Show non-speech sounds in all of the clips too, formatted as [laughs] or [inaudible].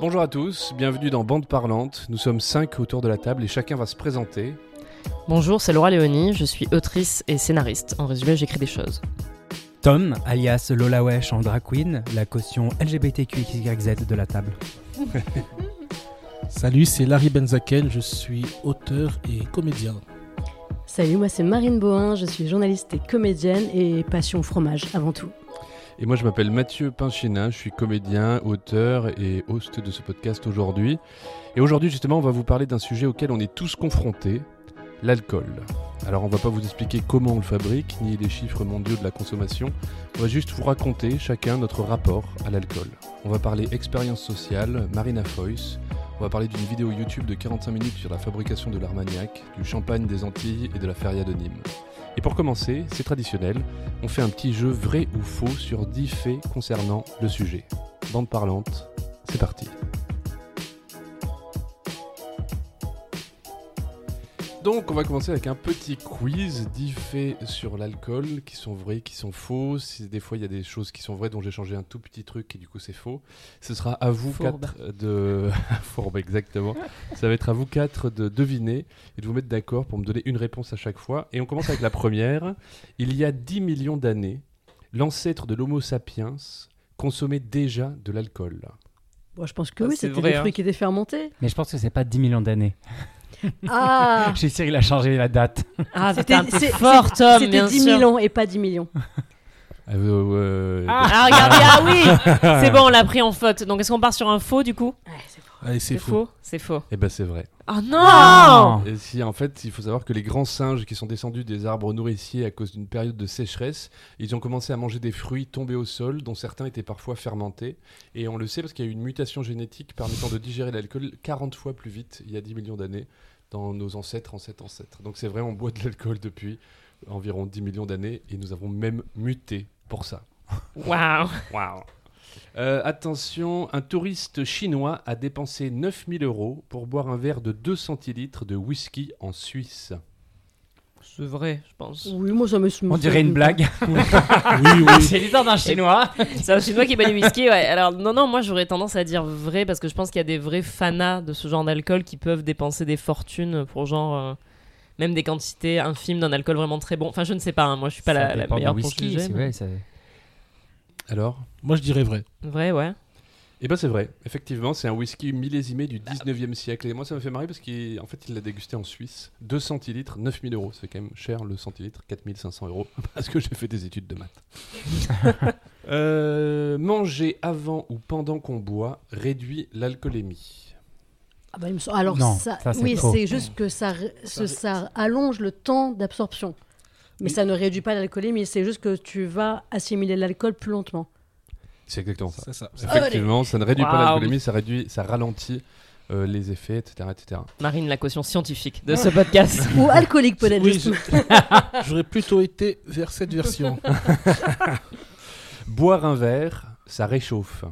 Bonjour à tous, bienvenue dans Bande Parlante. Nous sommes cinq autour de la table et chacun va se présenter. Bonjour, c'est Laura Léonie, je suis autrice et scénariste. En résumé, j'écris des choses. Tom, alias Lola Wesh en drag queen, la caution LGBTQXYZ de la table. [laughs] Salut, c'est Larry Benzaken, je suis auteur et comédien. Salut, moi c'est Marine Bohin, je suis journaliste et comédienne et passion fromage avant tout. Et moi je m'appelle Mathieu Pinchina, je suis comédien, auteur et host de ce podcast aujourd'hui. Et aujourd'hui justement on va vous parler d'un sujet auquel on est tous confrontés, l'alcool. Alors on va pas vous expliquer comment on le fabrique, ni les chiffres mondiaux de la consommation, on va juste vous raconter chacun notre rapport à l'alcool. On va parler expérience sociale, Marina Foyce, on va parler d'une vidéo YouTube de 45 minutes sur la fabrication de l'Armagnac, du champagne des Antilles et de la feria de Nîmes. Et pour commencer, c'est traditionnel, on fait un petit jeu vrai ou faux sur 10 faits concernant le sujet. Bande parlante, c'est parti. Donc on va commencer avec un petit quiz, 10 faits sur l'alcool, qui sont vrais, qui sont faux. Si des fois il y a des choses qui sont vraies dont j'ai changé un tout petit truc et du coup c'est faux. Ce sera à vous Fourbe. quatre de... [laughs] Fourbe, exactement. Ça va être à vous quatre de deviner et de vous mettre d'accord pour me donner une réponse à chaque fois. Et on commence avec la première. Il y a 10 millions d'années, l'ancêtre de l'Homo sapiens consommait déjà de l'alcool. Bon, je pense que Ah, oui, c'est c'était des hein. fruits qui étaient fermentés. Mais je pense que c'est pas 10 millions d'années. Ah Je suis sûr il a changé la date. Ah, C'était c'était un peu fort, c'est- Tom, C'était bien 10 sûr. 000 ans et pas 10 millions. [laughs] Ah, euh, ouais, Ah, regardez, ah oui [laughs] C'est bon, on l'a pris en faute. Donc, est-ce qu'on part sur un faux, du coup? Allez, c'est faux. C'est faux. Eh ben c'est vrai. Oh non Et si en fait, il faut savoir que les grands singes qui sont descendus des arbres nourriciers à cause d'une période de sécheresse, ils ont commencé à manger des fruits tombés au sol, dont certains étaient parfois fermentés. Et on le sait parce qu'il y a eu une mutation génétique permettant de digérer l'alcool 40 fois plus vite il y a 10 millions d'années dans nos ancêtres, ancêtres, ancêtres. Donc c'est vrai, on boit de l'alcool depuis environ 10 millions d'années et nous avons même muté pour ça. Waouh Waouh Euh, attention, un touriste chinois a dépensé 9000 euros pour boire un verre de 2 centilitres de whisky en Suisse. C'est vrai, je pense. Oui, moi ça me On dirait une blague. [laughs] Oui, oui. c'est l'histoire d'un chinois. [laughs] C'est un chinois qui boit du whisky, ouais. Alors, non, non, moi j'aurais tendance à dire vrai parce que je pense qu'il y a des vrais fanas de ce genre d'alcool qui peuvent dépenser des fortunes pour genre. euh, même des quantités infimes d'un alcool vraiment très bon. Enfin, je ne sais pas, hein, moi je suis pas Ça la, meilleure pour juger. mais- vrai, ça- Alors Moi, je dirais vrai. Vrai, ouais. Eh ben c'est vrai, effectivement, c'est un whisky millésimé du 19e siècle. Et moi, ça me fait marrer parce qu'en fait, il l'a dégusté en Suisse. 2 centilitres, 9000 euros. C'est quand même cher le centilitre, 4500 euros. [laughs] Parce que j'ai fait des études de maths. [laughs] Euh, manger avant ou pendant qu'on boit réduit l'alcoolémie. Ah bah, il me semble- Alors Non, ça, oui, c'est juste que ça allonge le temps d'absorption. Mais ça ne réduit pas l'alcoolémie, c'est juste que tu vas assimiler l'alcool plus lentement. C'est exactement ça. Effectivement, ça ne réduit pas l'alcoolémie, ça réduit, ça ralentit euh, les effets, etc., etc. Marine, la caution scientifique de ce podcast. [laughs] Ou alcoolique peut-être. Oui, [laughs] J'aurais plutôt été vers cette version. [laughs] Boire un verre, ça réchauffe.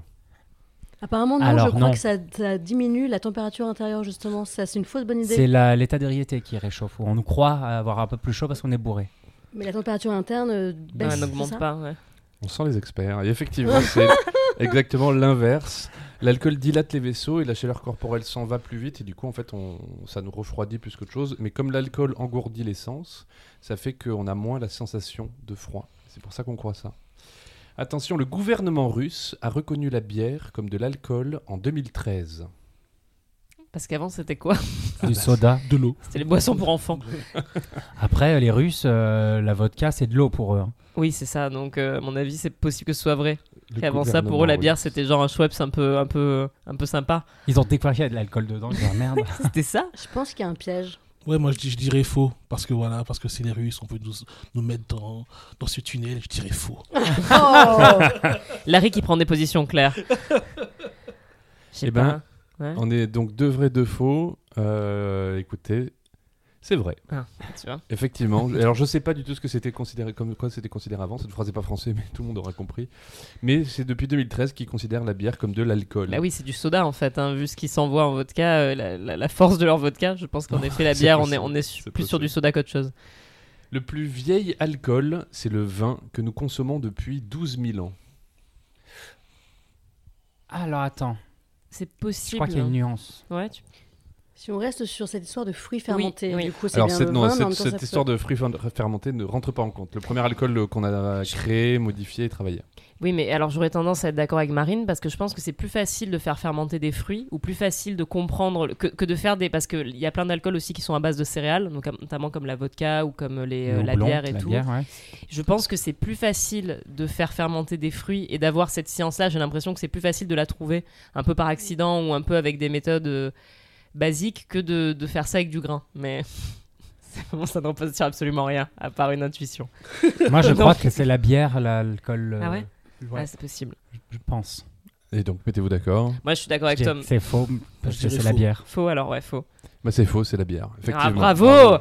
Apparemment, non, Alors, je crois non. que ça, ça diminue la température intérieure, justement. Ça, c'est une fausse bonne idée. C'est l'état d'ébriété qui réchauffe. On nous croit avoir un peu plus chaud parce qu'on est bourré. Mais la température interne euh, baisse. n'augmente pas, ouais. On sent les experts. Et effectivement, [laughs] c'est exactement l'inverse. L'alcool dilate les vaisseaux et la chaleur corporelle s'en va plus vite. Et du coup, en fait, on, ça nous refroidit plus qu'autre chose. Mais comme l'alcool engourdit l'essence, ça fait qu'on a moins la sensation de froid. C'est pour ça qu'on croit ça. Attention, le gouvernement russe a reconnu la bière comme de l'alcool en 2013. Parce qu'avant, c'était quoi Du [laughs] soda. De l'eau. C'était les boissons pour enfants. [laughs] Après, les Russes, euh, la vodka, c'est de l'eau pour eux. hein. Oui, c'est ça. Donc, euh, à mon avis, c'est possible que ce soit vrai. Avant ça, pour eux, la bière, c'était genre un Schweppes un peu, un peu, un peu sympa. Ils ont découvert qu'il y a de l'alcool dedans. Ils Ah, merde. [laughs] C'était ça Je pense qu'il y a un piège. Ouais, moi, je, dis- je dirais faux. Parce que voilà, parce que c'est les Russes, on peut nous, nous mettre dans, dans ce tunnel. Je dirais faux. Oh Larry qui prend des positions claires. Je sais Eh ben, pas. Ouais. On est donc deux vrais, deux faux. Euh, écoutez, c'est vrai. Ah, tu vois. Effectivement. [laughs] Alors je sais pas du tout ce que c'était considéré comme quoi c'était considéré avant. Cette phrase n'est pas français, mais tout le monde aura compris. Mais c'est depuis 2013 qu'ils considèrent la bière comme de l'alcool. Bah oui, c'est du soda en fait. hein. Vu ce qu'ils s'envoient en vodka, euh, la, la- la force de leur vodka, je pense qu'en [laughs] effet, la bière, on est, possible. on est su- C'est plus sur du soda qu'autre chose. Le plus vieil alcool, c'est le vin que nous consommons depuis 12 000 ans. Alors attends. C'est Je possible. crois qu'il y a une nuance. Ouais, tu- Si on reste sur cette histoire de fruits fermentés, oui. du coup, c'est Alors, bien cette, le non, vin, mais en cette, même temps, cette ça se- histoire de fruits fer- fermentés ne rentre pas en compte. Le premier alcool euh, qu'on a créé, modifié et travaillé. Oui, mais alors j'aurais tendance à être d'accord avec Marine parce que je pense que c'est plus facile de faire fermenter des fruits ou plus facile de comprendre le- que, que de faire des. Parce qu'il y a plein d'alcools aussi qui sont à base de céréales, donc, notamment comme la vodka ou comme les, euh, Le la houblon, bière et la tout. bière, ouais. Je pense que c'est plus facile de faire fermenter des fruits et d'avoir cette science-là. J'ai l'impression que c'est plus facile de la trouver un peu par accident ou un peu avec des méthodes euh, basiques que de, de faire ça avec du grain. Mais [laughs] ça ne repose sur absolument rien, à part une intuition. [laughs] Moi, je [laughs] crois que c'est la bière, l'alcool. euh, Ah ouais ouais, Ah, c'est possible. je- je pense. Et donc, mettez-vous d'accord. Moi, je suis d'accord avec Tom. C'est faux, parce que c'est la bière. Faux alors, ouais, faux. Bah, c'est faux, c'est la bière. Effectivement. Ah, bravo,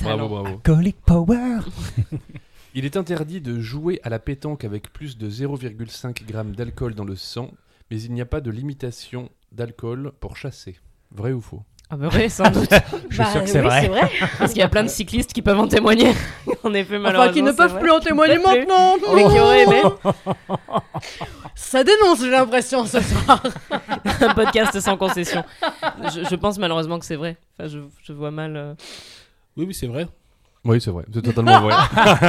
Bravo, bravo. Alcoholic Power Il est interdit de jouer à la pétanque avec plus de 0,5 g d'alcool dans le sang, mais il n'y a pas de limitation d'alcool pour chasser. Vrai ou faux? Ah bah oui, sans doute. [laughs] Je suis Bah, sûr que c'est oui, vrai. c'est vrai. Parce qu'il y a plein de cyclistes qui peuvent en témoigner. [laughs] en effet, malheureusement. Enfin, qui ne peuvent vrai. plus en témoigner maintenant. Mais qui auraient aimé [laughs] Ça dénonce, j'ai l'impression, ce soir. un podcast sans concession. Je, je pense malheureusement que c'est vrai. Enfin, je, je vois mal. euh. Oui, oui, c'est vrai. Oui, c'est vrai. C'est totalement vrai.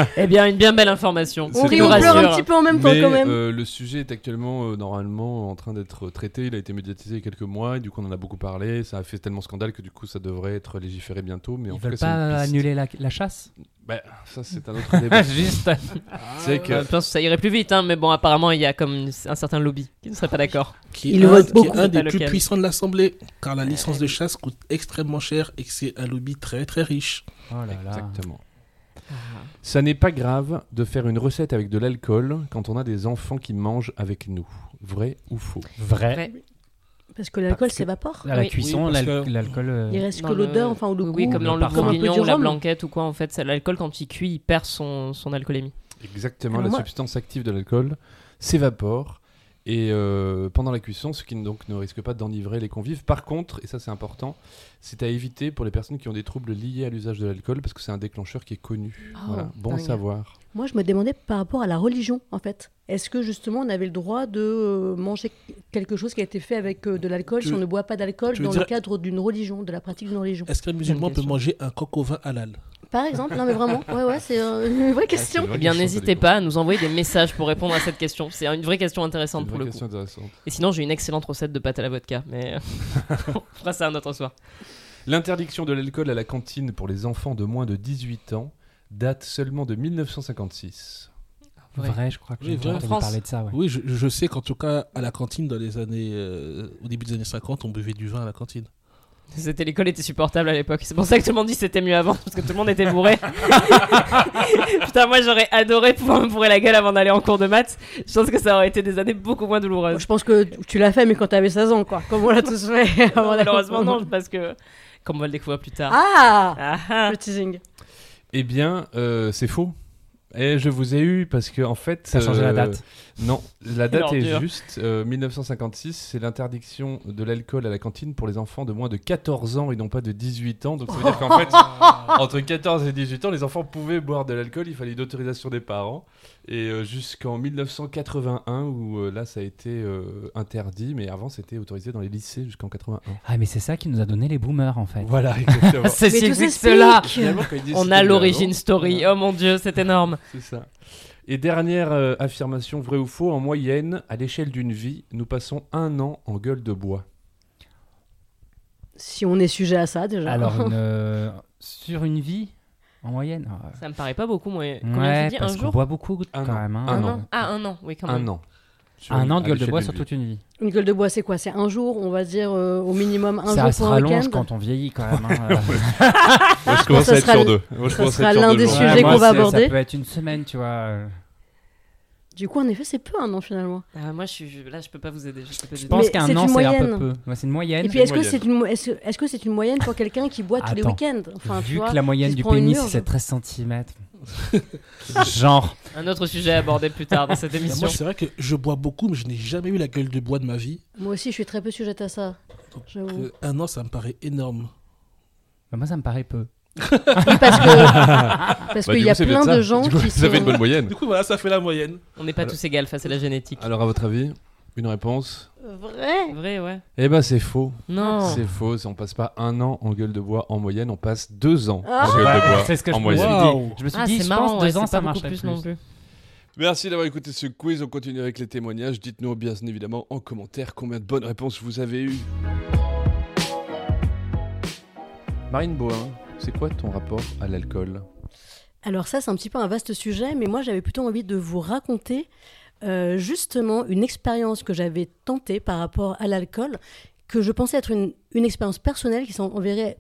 [laughs] Eh bien, une bien belle information. On rit, on pleure un petit peu en même temps, Mais quand même. euh, le sujet est actuellement, euh, normalement, en train d'être traité. Il a été médiatisé il y a quelques mois, et du coup, on en a beaucoup parlé. Ça a fait tellement scandale que du coup, ça devrait être légiféré bientôt. Mais en Ils tout veulent cas, pas annuler la, la chasse? Bah, ça, c'est un autre débat. [laughs] Juste. c'est que Euh, Je pense que ça irait plus vite, hein, mais bon, apparemment, il y a comme un certain lobby qui ne serait pas d'accord. Qui est Il un, qui est beaucoup. un des plus puissants de l'Assemblée, car la licence de chasse coûte extrêmement cher et que c'est un lobby très très riche. Oh là là. Exactement. Ça n'est pas grave de faire une recette avec de l'alcool quand on a des enfants qui mangent avec nous. Vrai ou faux? Vrai. Vrai. Parce que l'alcool s'évapore. À la Oui. cuisson, Oui, l'alcool. euh, Il reste Dans que le- l'odeur, enfin, ou le goût. Oui, comme dans le le parfum. bourguignon ou la blanquette ou quoi, en fait, l'alcool quand il cuit, il perd son, son alcoolémie. Exactement, Alors la moi- substance active de l'alcool s'évapore et euh, pendant la cuisson, ce qui ne- donc ne risque pas d'enivrer les convives. Par contre, et ça c'est important, c'est à éviter pour les personnes qui ont des troubles liés à l'usage de l'alcool parce que c'est un déclencheur qui est connu. Oh, voilà, bon dingue. savoir. Moi, je me demandais par rapport à la religion, en fait. Est-ce que justement on avait le droit de euh, manger quelque chose qui a été fait avec euh, de l'alcool si on ne boit pas d'alcool dans dire- le cadre d'une religion, de la pratique d'une religion? Est-ce qu'un musulman peut manger un coq au vin halal? Par exemple, non mais vraiment, ouais ouais, c'est euh, une vraie question. vraie Eh bien, question, n'hésitez pas à nous envoyer des messages pour répondre à cette question. C'est une vraie question intéressante une pour le coup. question intéressante. Et sinon, j'ai une excellente recette de pâte à la vodka, mais [laughs] on fera ça un autre soir. L'interdiction de l'alcool à la cantine pour les enfants de moins de 18 ans date seulement de 1956. Vrai. Vrai, je crois que Oui, j'ai entendu France. parler de ça. ouais. Oui, je, je sais qu'en tout cas, à la cantine, dans les années, euh, au début des années 50, on buvait du vin à la cantine. C'était l'école était supportable à l'époque. C'est pour ça que tout le monde dit que c'était mieux avant parce que tout le monde était bourré. [laughs] Putain, moi j'aurais adoré pouvoir me bourrer la gueule avant d'aller en cours de maths. Je pense que ça aurait été des années beaucoup moins Moi, douloureuses. je pense que tu l'as fait, mais quand t'avais 16 ans, quoi. Comme on l'a tous fait. [laughs] avant Non, malheureusement non, parce que comme on va le découvrir plus tard. Ah, Ah, ah. Le teasing. Eh bien, euh, c'est faux. Et je vous ai eu parce que en fait, Ça a changé la euh, date. Non, la date est ordure. juste. euh, 1956, c'est l'interdiction de l'alcool à la cantine pour les enfants de moins de 14 ans et non pas de 18 ans. Donc ça veut dire qu'en fait, [laughs] entre 14 et 18 ans, les enfants pouvaient boire de l'alcool. Il fallait une autorisation des parents. Et euh, jusqu'en 1981, où euh, là, ça a été euh, interdit. Mais avant, c'était autorisé dans les lycées jusqu'en 81. Ah, mais c'est ça qui nous a donné les boomers en fait. Voilà, exactement. [laughs] C'est cela. On a l'origine story. Oh mon dieu, c'est énorme. C'est ça. Et dernière euh, affirmation, vrai ou faux, en moyenne, à l'échelle d'une vie, nous passons un an en gueule de bois. Si on est sujet à ça, déjà. Alors, [laughs] une, euh, sur une vie, en moyenne ah, Ça me paraît pas beaucoup, moi. Combien Ouais, tu dis parce Un qu'on jour boit beaucoup Un quand an. même. hein. Un Un an. an Ah, un an, oui, quand même. Un an. Sur Un an de gueule de bois sur vie. toute une vie. Une gueule de bois, c'est quoi? C'est un jour, on va dire euh, au minimum un ça jour pour un rallonge quand on vieillit quand même. hein, [laughs] euh. [laughs] Moi, je commence Ça à être sera sur deux. Moi, je ça sera l'un des jours. sujets Ouais, qu'on va aborder. Ça peut être une semaine, tu vois. euh. Du coup, en effet, c'est peu un an finalement. Ah, moi, je suis je- là, je peux pas vous aider. Je, pas pense qu'un an, c'est un peu peu. Ouais, c'est une moyenne. Et puis, est-ce que c'est une, mo- est-ce que- est-ce que c'est une moyenne pour quelqu'un qui boit tous les week-ends? Enfin, tu Vu vois, que la moyenne se du pénis, c'est 13 cm. [laughs] Genre. Un autre sujet à aborder plus tard dans cette Bah, émission. moi, c'est vrai que je bois beaucoup, mais je n'ai jamais eu la gueule de bois de ma vie. Moi aussi, je suis très peu sujette à ça. Euh, un an, ça me paraît énorme. Bah, moi, ça me paraît peu. Oui, parce que [laughs] parce Bah, qu'il y a plein de ça. gens Du coup, qui Ça fait une sont. bonne moyenne. Du coup, voilà, ça fait la moyenne. On n'est pas tous égales face à la génétique. Alors, à votre avis Une réponse Vrai Vrai, ouais. Eh ben c'est faux. Non. C'est faux. On passe pas un an en gueule de bois en moyenne, on passe deux ans Ah. en gueule de bois c'est ce que je en me moyenne. Je me suis Ah, dit, je marrant, pense ouais, deux ans, ça marcherait plus plus. non plus. Merci d'avoir écouté ce quiz. On continue avec les témoignages. Dites-nous bien évidemment en commentaire combien de bonnes réponses vous avez eues. Marine Boin, c'est quoi ton rapport à l'alcool? Alors ça, c'est un petit peu un vaste sujet, mais moi, j'avais plutôt envie de vous raconter euh, justement une expérience que j'avais tentée par rapport à l'alcool, que je pensais être une, expérience personnelle qui s'enverrait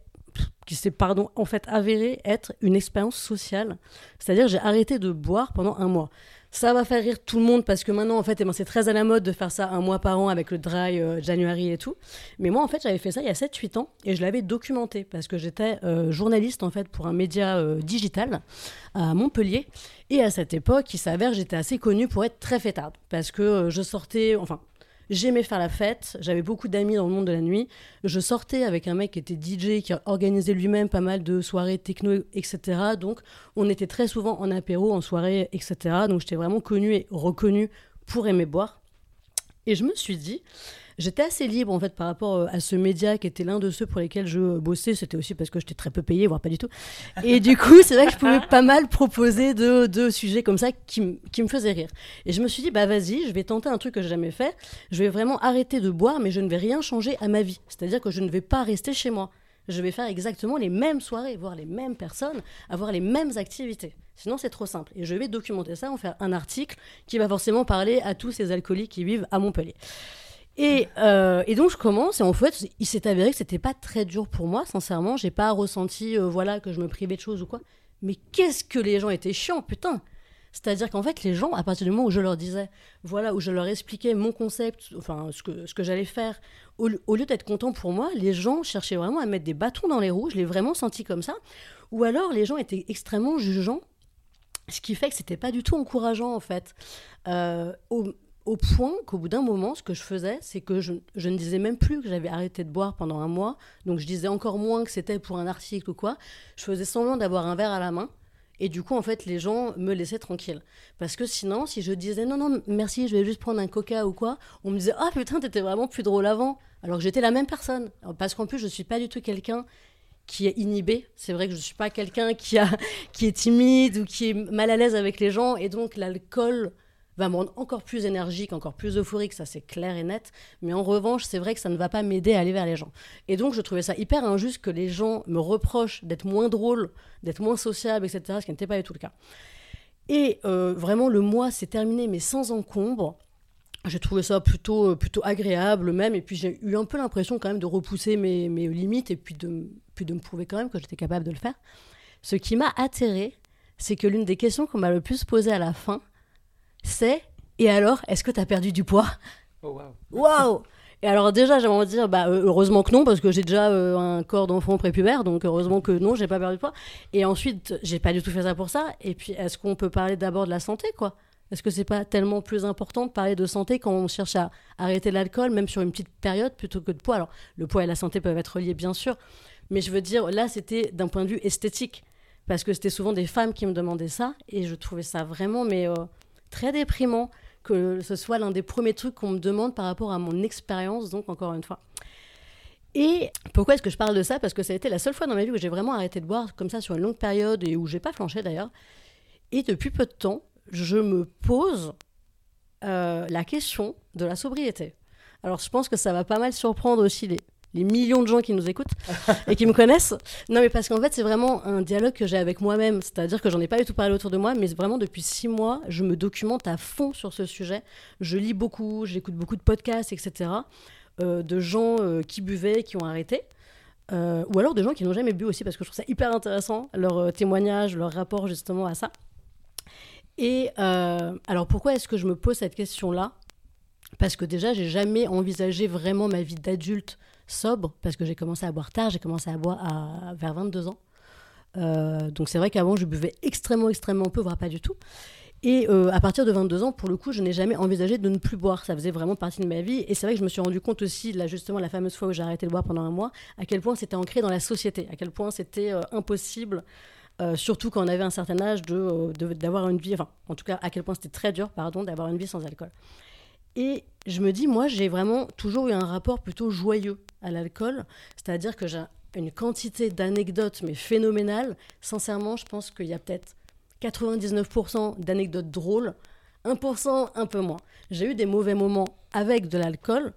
qui s'est en fait avérée être une expérience sociale. C'est-à-dire j'ai arrêté de boire pendant un mois. Ça va faire rire tout le monde parce que maintenant en fait eh ben, c'est très à la mode de faire ça un mois par an avec le dry euh, January et tout. Mais moi en fait j'avais fait ça il y a 7-8 ans et je l'avais documenté parce que j'étais euh, journaliste en fait pour un média euh, digital à Montpellier. Et à cette époque, il s'avère j'étais assez connue pour être très fêtarde parce que euh, je sortais, enfin J'aimais faire la fête, j'avais beaucoup d'amis dans le monde de la nuit. Je sortais avec un mec qui était DJ, qui organisait lui-même pas mal de soirées techno, etc. Donc on était très souvent en apéro, en soirée, etc. Donc j'étais vraiment connue et reconnue pour aimer boire. Et je me suis dit, j'étais assez libre en fait par rapport euh, à ce média qui était l'un de ceux pour lesquels je bossais. C'était aussi parce que j'étais très peu payée, voire pas du tout. Et du coup, c'est vrai que je pouvais pas mal proposer de, sujets comme ça qui me faisaient rire. Et je me suis dit, bah vas-y, je vais tenter un truc que j'ai jamais fait. Je vais vraiment arrêter de boire, mais je ne vais rien changer à ma vie. C'est-à-dire que je ne vais pas rester chez moi. Je vais faire exactement les mêmes soirées, voir les mêmes personnes, avoir les mêmes activités. Sinon, c'est trop simple. Et je vais documenter ça, en faire un article qui va forcément parler à tous ces alcooliques qui vivent à Montpellier. Et, euh, et donc je commence et en fait il s'est avéré que c'était pas très dur pour moi sincèrement. J'ai pas ressenti euh, voilà que je me privais de choses ou quoi. Mais qu'est-ce que les gens étaient chiants putain. C'est-à-dire qu'en fait les gens à partir du moment où je leur disais voilà où je leur expliquais mon concept enfin ce que ce que j'allais faire au, lieu d'être contents pour moi les gens cherchaient vraiment à mettre des bâtons dans les roues. Je l'ai vraiment senti comme ça. Ou alors les gens étaient extrêmement jugeants ce qui fait que c'était pas du tout encourageant en fait. Euh, au point qu'au bout d'un moment, ce que je faisais, c'est que je, je ne disais même plus que j'avais arrêté de boire pendant un mois. Donc je disais encore moins que c'était pour un article ou quoi. Je faisais semblant d'avoir un verre à la main. Et du coup, en fait, les gens me laissaient tranquille. Parce que sinon, si je disais non, non, merci, je vais juste prendre un coca ou quoi, on me disait ah putain, t'étais vraiment plus drôle avant. Alors que j'étais la même personne. Parce qu'en plus, je suis pas du tout quelqu'un qui est inhibé. C'est vrai que je suis pas quelqu'un qui, a, [laughs] qui est timide ou qui est mal à l'aise avec les gens. Et donc, l'alcool va me rendre encore plus énergique, encore plus euphorique, ça c'est clair et net. Mais en revanche, c'est vrai que ça ne va pas m'aider à aller vers les gens. Et donc, je trouvais ça hyper injuste que les gens me reprochent d'être moins drôle, d'être moins sociable, etc., ce qui n'était pas du tout le cas. Et euh, vraiment, le mois s'est terminé, mais sans encombre. J'ai trouvé ça plutôt, euh, plutôt agréable même, et puis j'ai eu un peu l'impression quand même de repousser mes, mes limites, et puis de, puis de me prouver quand même que j'étais capable de le faire. Ce qui m'a atterré, c'est que l'une des questions qu'on m'a le plus posée à la fin, c'est Et alors, est-ce que tu as perdu du poids? Waouh. Et alors déjà, j'aimerais dire, bah, heureusement que non, parce que j'ai déjà euh, un corps d'enfant prépubère, donc heureusement que non, j'ai pas perdu de poids. Et ensuite, j'ai pas du tout fait ça pour ça. Et puis, est-ce qu'on peut parler d'abord de la santé, quoi? Est-ce que c'est pas tellement plus important de parler de santé quand on cherche à arrêter l'alcool, même sur une petite période, plutôt que de poids? Alors, le poids et la santé peuvent être reliés, bien sûr, mais je veux dire, là, c'était d'un point de vue esthétique, parce que c'était souvent des femmes qui me demandaient ça, et je trouvais ça vraiment, mais euh, très déprimant que ce soit l'un des premiers trucs qu'on me demande par rapport à mon expérience, donc encore une fois. Et pourquoi est-ce que je parle de ça? Parce que ça a été la seule fois dans ma vie où j'ai vraiment arrêté de boire comme ça sur une longue période et où j'ai pas flanché d'ailleurs. Et depuis peu de temps, je me pose euh, la question de la sobriété. Alors je pense que ça va pas mal surprendre aussi les, les millions de gens qui nous écoutent et qui me connaissent. Non mais parce qu'en fait c'est vraiment un dialogue que j'ai avec moi-même. C'est-à-dire que j'en ai pas du tout parlé autour de moi, mais vraiment depuis six mois, je me documente à fond sur ce sujet. Je lis beaucoup, j'écoute beaucoup de podcasts, etc. euh, de gens euh, qui buvaient, qui ont arrêté. Euh, ou alors de gens qui n'ont jamais bu aussi, parce que je trouve ça hyper intéressant, leur euh, témoignage, leur rapport justement à ça. Et alors pourquoi est-ce que je me pose cette question-là? Parce que déjà, j'ai jamais envisagé vraiment ma vie d'adulte sobre, parce que j'ai commencé à boire tard, j'ai commencé à boire à, vers 22 ans. Euh, donc c'est vrai qu'avant, je buvais extrêmement, extrêmement peu, voire pas du tout. Et euh, à partir de 22 ans, pour le coup, je n'ai jamais envisagé de ne plus boire. Ça faisait vraiment partie de ma vie. Et c'est vrai que je me suis rendu compte aussi, là justement, la fameuse fois où j'ai arrêté de boire pendant un mois, à quel point c'était ancré dans la société, à quel point c'était euh, impossible, surtout quand on avait un certain âge, de- d'avoir une vie, enfin, en tout cas, à quel point c'était très dur, pardon, d'avoir une vie sans alcool. Et je me dis, moi, j'ai vraiment toujours eu un rapport plutôt joyeux à l'alcool. C'est-à-dire que j'ai une quantité d'anecdotes, mais phénoménales. Sincèrement, je pense qu'il y a peut-être 99% d'anecdotes drôles, 1% un peu moins. J'ai eu des mauvais moments avec de l'alcool,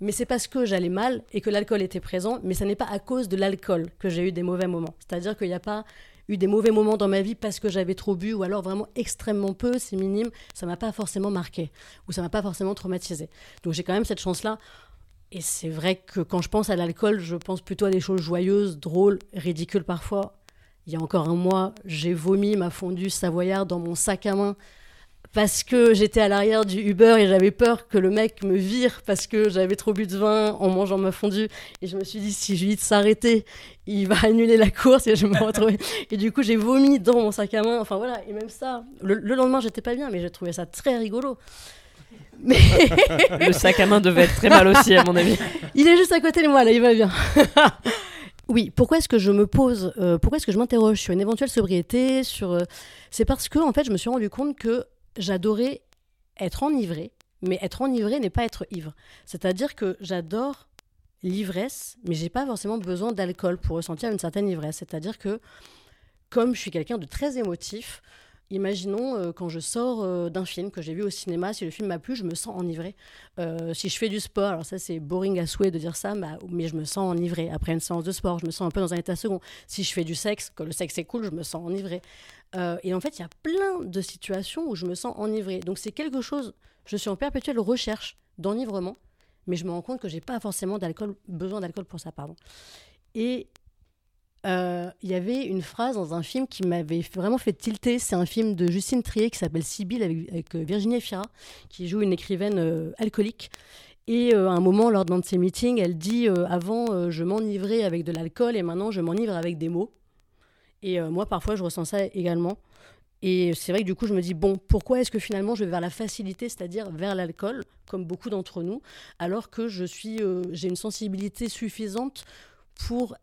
mais c'est parce que j'allais mal et que l'alcool était présent, mais ça n'est pas à cause de l'alcool que j'ai eu des mauvais moments. C'est-à-dire qu'il n'y a pas eu des mauvais moments dans ma vie parce que j'avais trop bu ou alors vraiment extrêmement peu, c'est minime, ça m'a pas forcément marqué ou ça m'a pas forcément traumatisé. Donc j'ai quand même cette chance-là. Et c'est vrai que quand je pense à l'alcool, je pense plutôt à des choses joyeuses, drôles, ridicules parfois. Il y a encore un mois, j'ai vomi ma fondue savoyarde dans mon sac à main parce que j'étais à l'arrière du Uber et j'avais peur que le mec me vire parce que j'avais trop bu de vin en mangeant ma fondue. Et je me suis dit, si je lui dis de s'arrêter, il va [laughs] annuler la course et je me retrouver. et du coup, j'ai vomi dans mon sac à main. Enfin voilà, et même ça, le, lendemain, j'étais pas bien, mais j'ai trouvé ça très rigolo. Mais le sac à main devait être très mal aussi, à mon avis. [laughs] Il est juste à côté de moi, là, il va bien. [laughs] Oui, pourquoi est-ce que je me pose, euh, pourquoi est-ce que je m'interroge sur une éventuelle sobriété, sur, euh, c'est parce que en fait, je me suis rendu compte que j'adorais être enivré, mais être enivré n'est pas être ivre. C'est-à-dire que j'adore l'ivresse, mais j'ai pas forcément besoin d'alcool pour ressentir une certaine ivresse. C'est-à-dire que comme je suis quelqu'un de très émotif, Imaginons euh, quand je sors euh, d'un film que j'ai vu au cinéma, si le film m'a plu, je me sens enivré. Euh, si je fais du sport, alors ça c'est boring à souhait de dire ça, mais je me sens enivré. Après une séance de sport, je me sens un peu dans un état second. Si je fais du sexe, que le sexe est cool, je me sens enivré. et en fait, il y a plein de situations où je me sens enivré. Donc c'est quelque chose, je suis en perpétuelle recherche d'enivrement, mais je me rends compte que j'ai pas forcément besoin d'alcool pour ça, pardon. Et euh, il y avait une phrase dans un film qui m'avait vraiment fait tilter. C'est un film de Justine Trier qui s'appelle Sibylle avec, euh, Virginie Efira, qui joue une écrivaine euh, alcoolique. Et à un moment, lors d'un de ses meetings, elle dit Avant, je m'enivrais avec de l'alcool et maintenant, je m'enivre avec des mots. Et moi, parfois, je ressens ça également. Et c'est vrai que du coup, je me dis Bon, pourquoi est-ce que finalement, je vais vers la facilité, c'est-à-dire vers l'alcool, comme beaucoup d'entre nous, alors que je suis, j'ai une sensibilité suffisante pour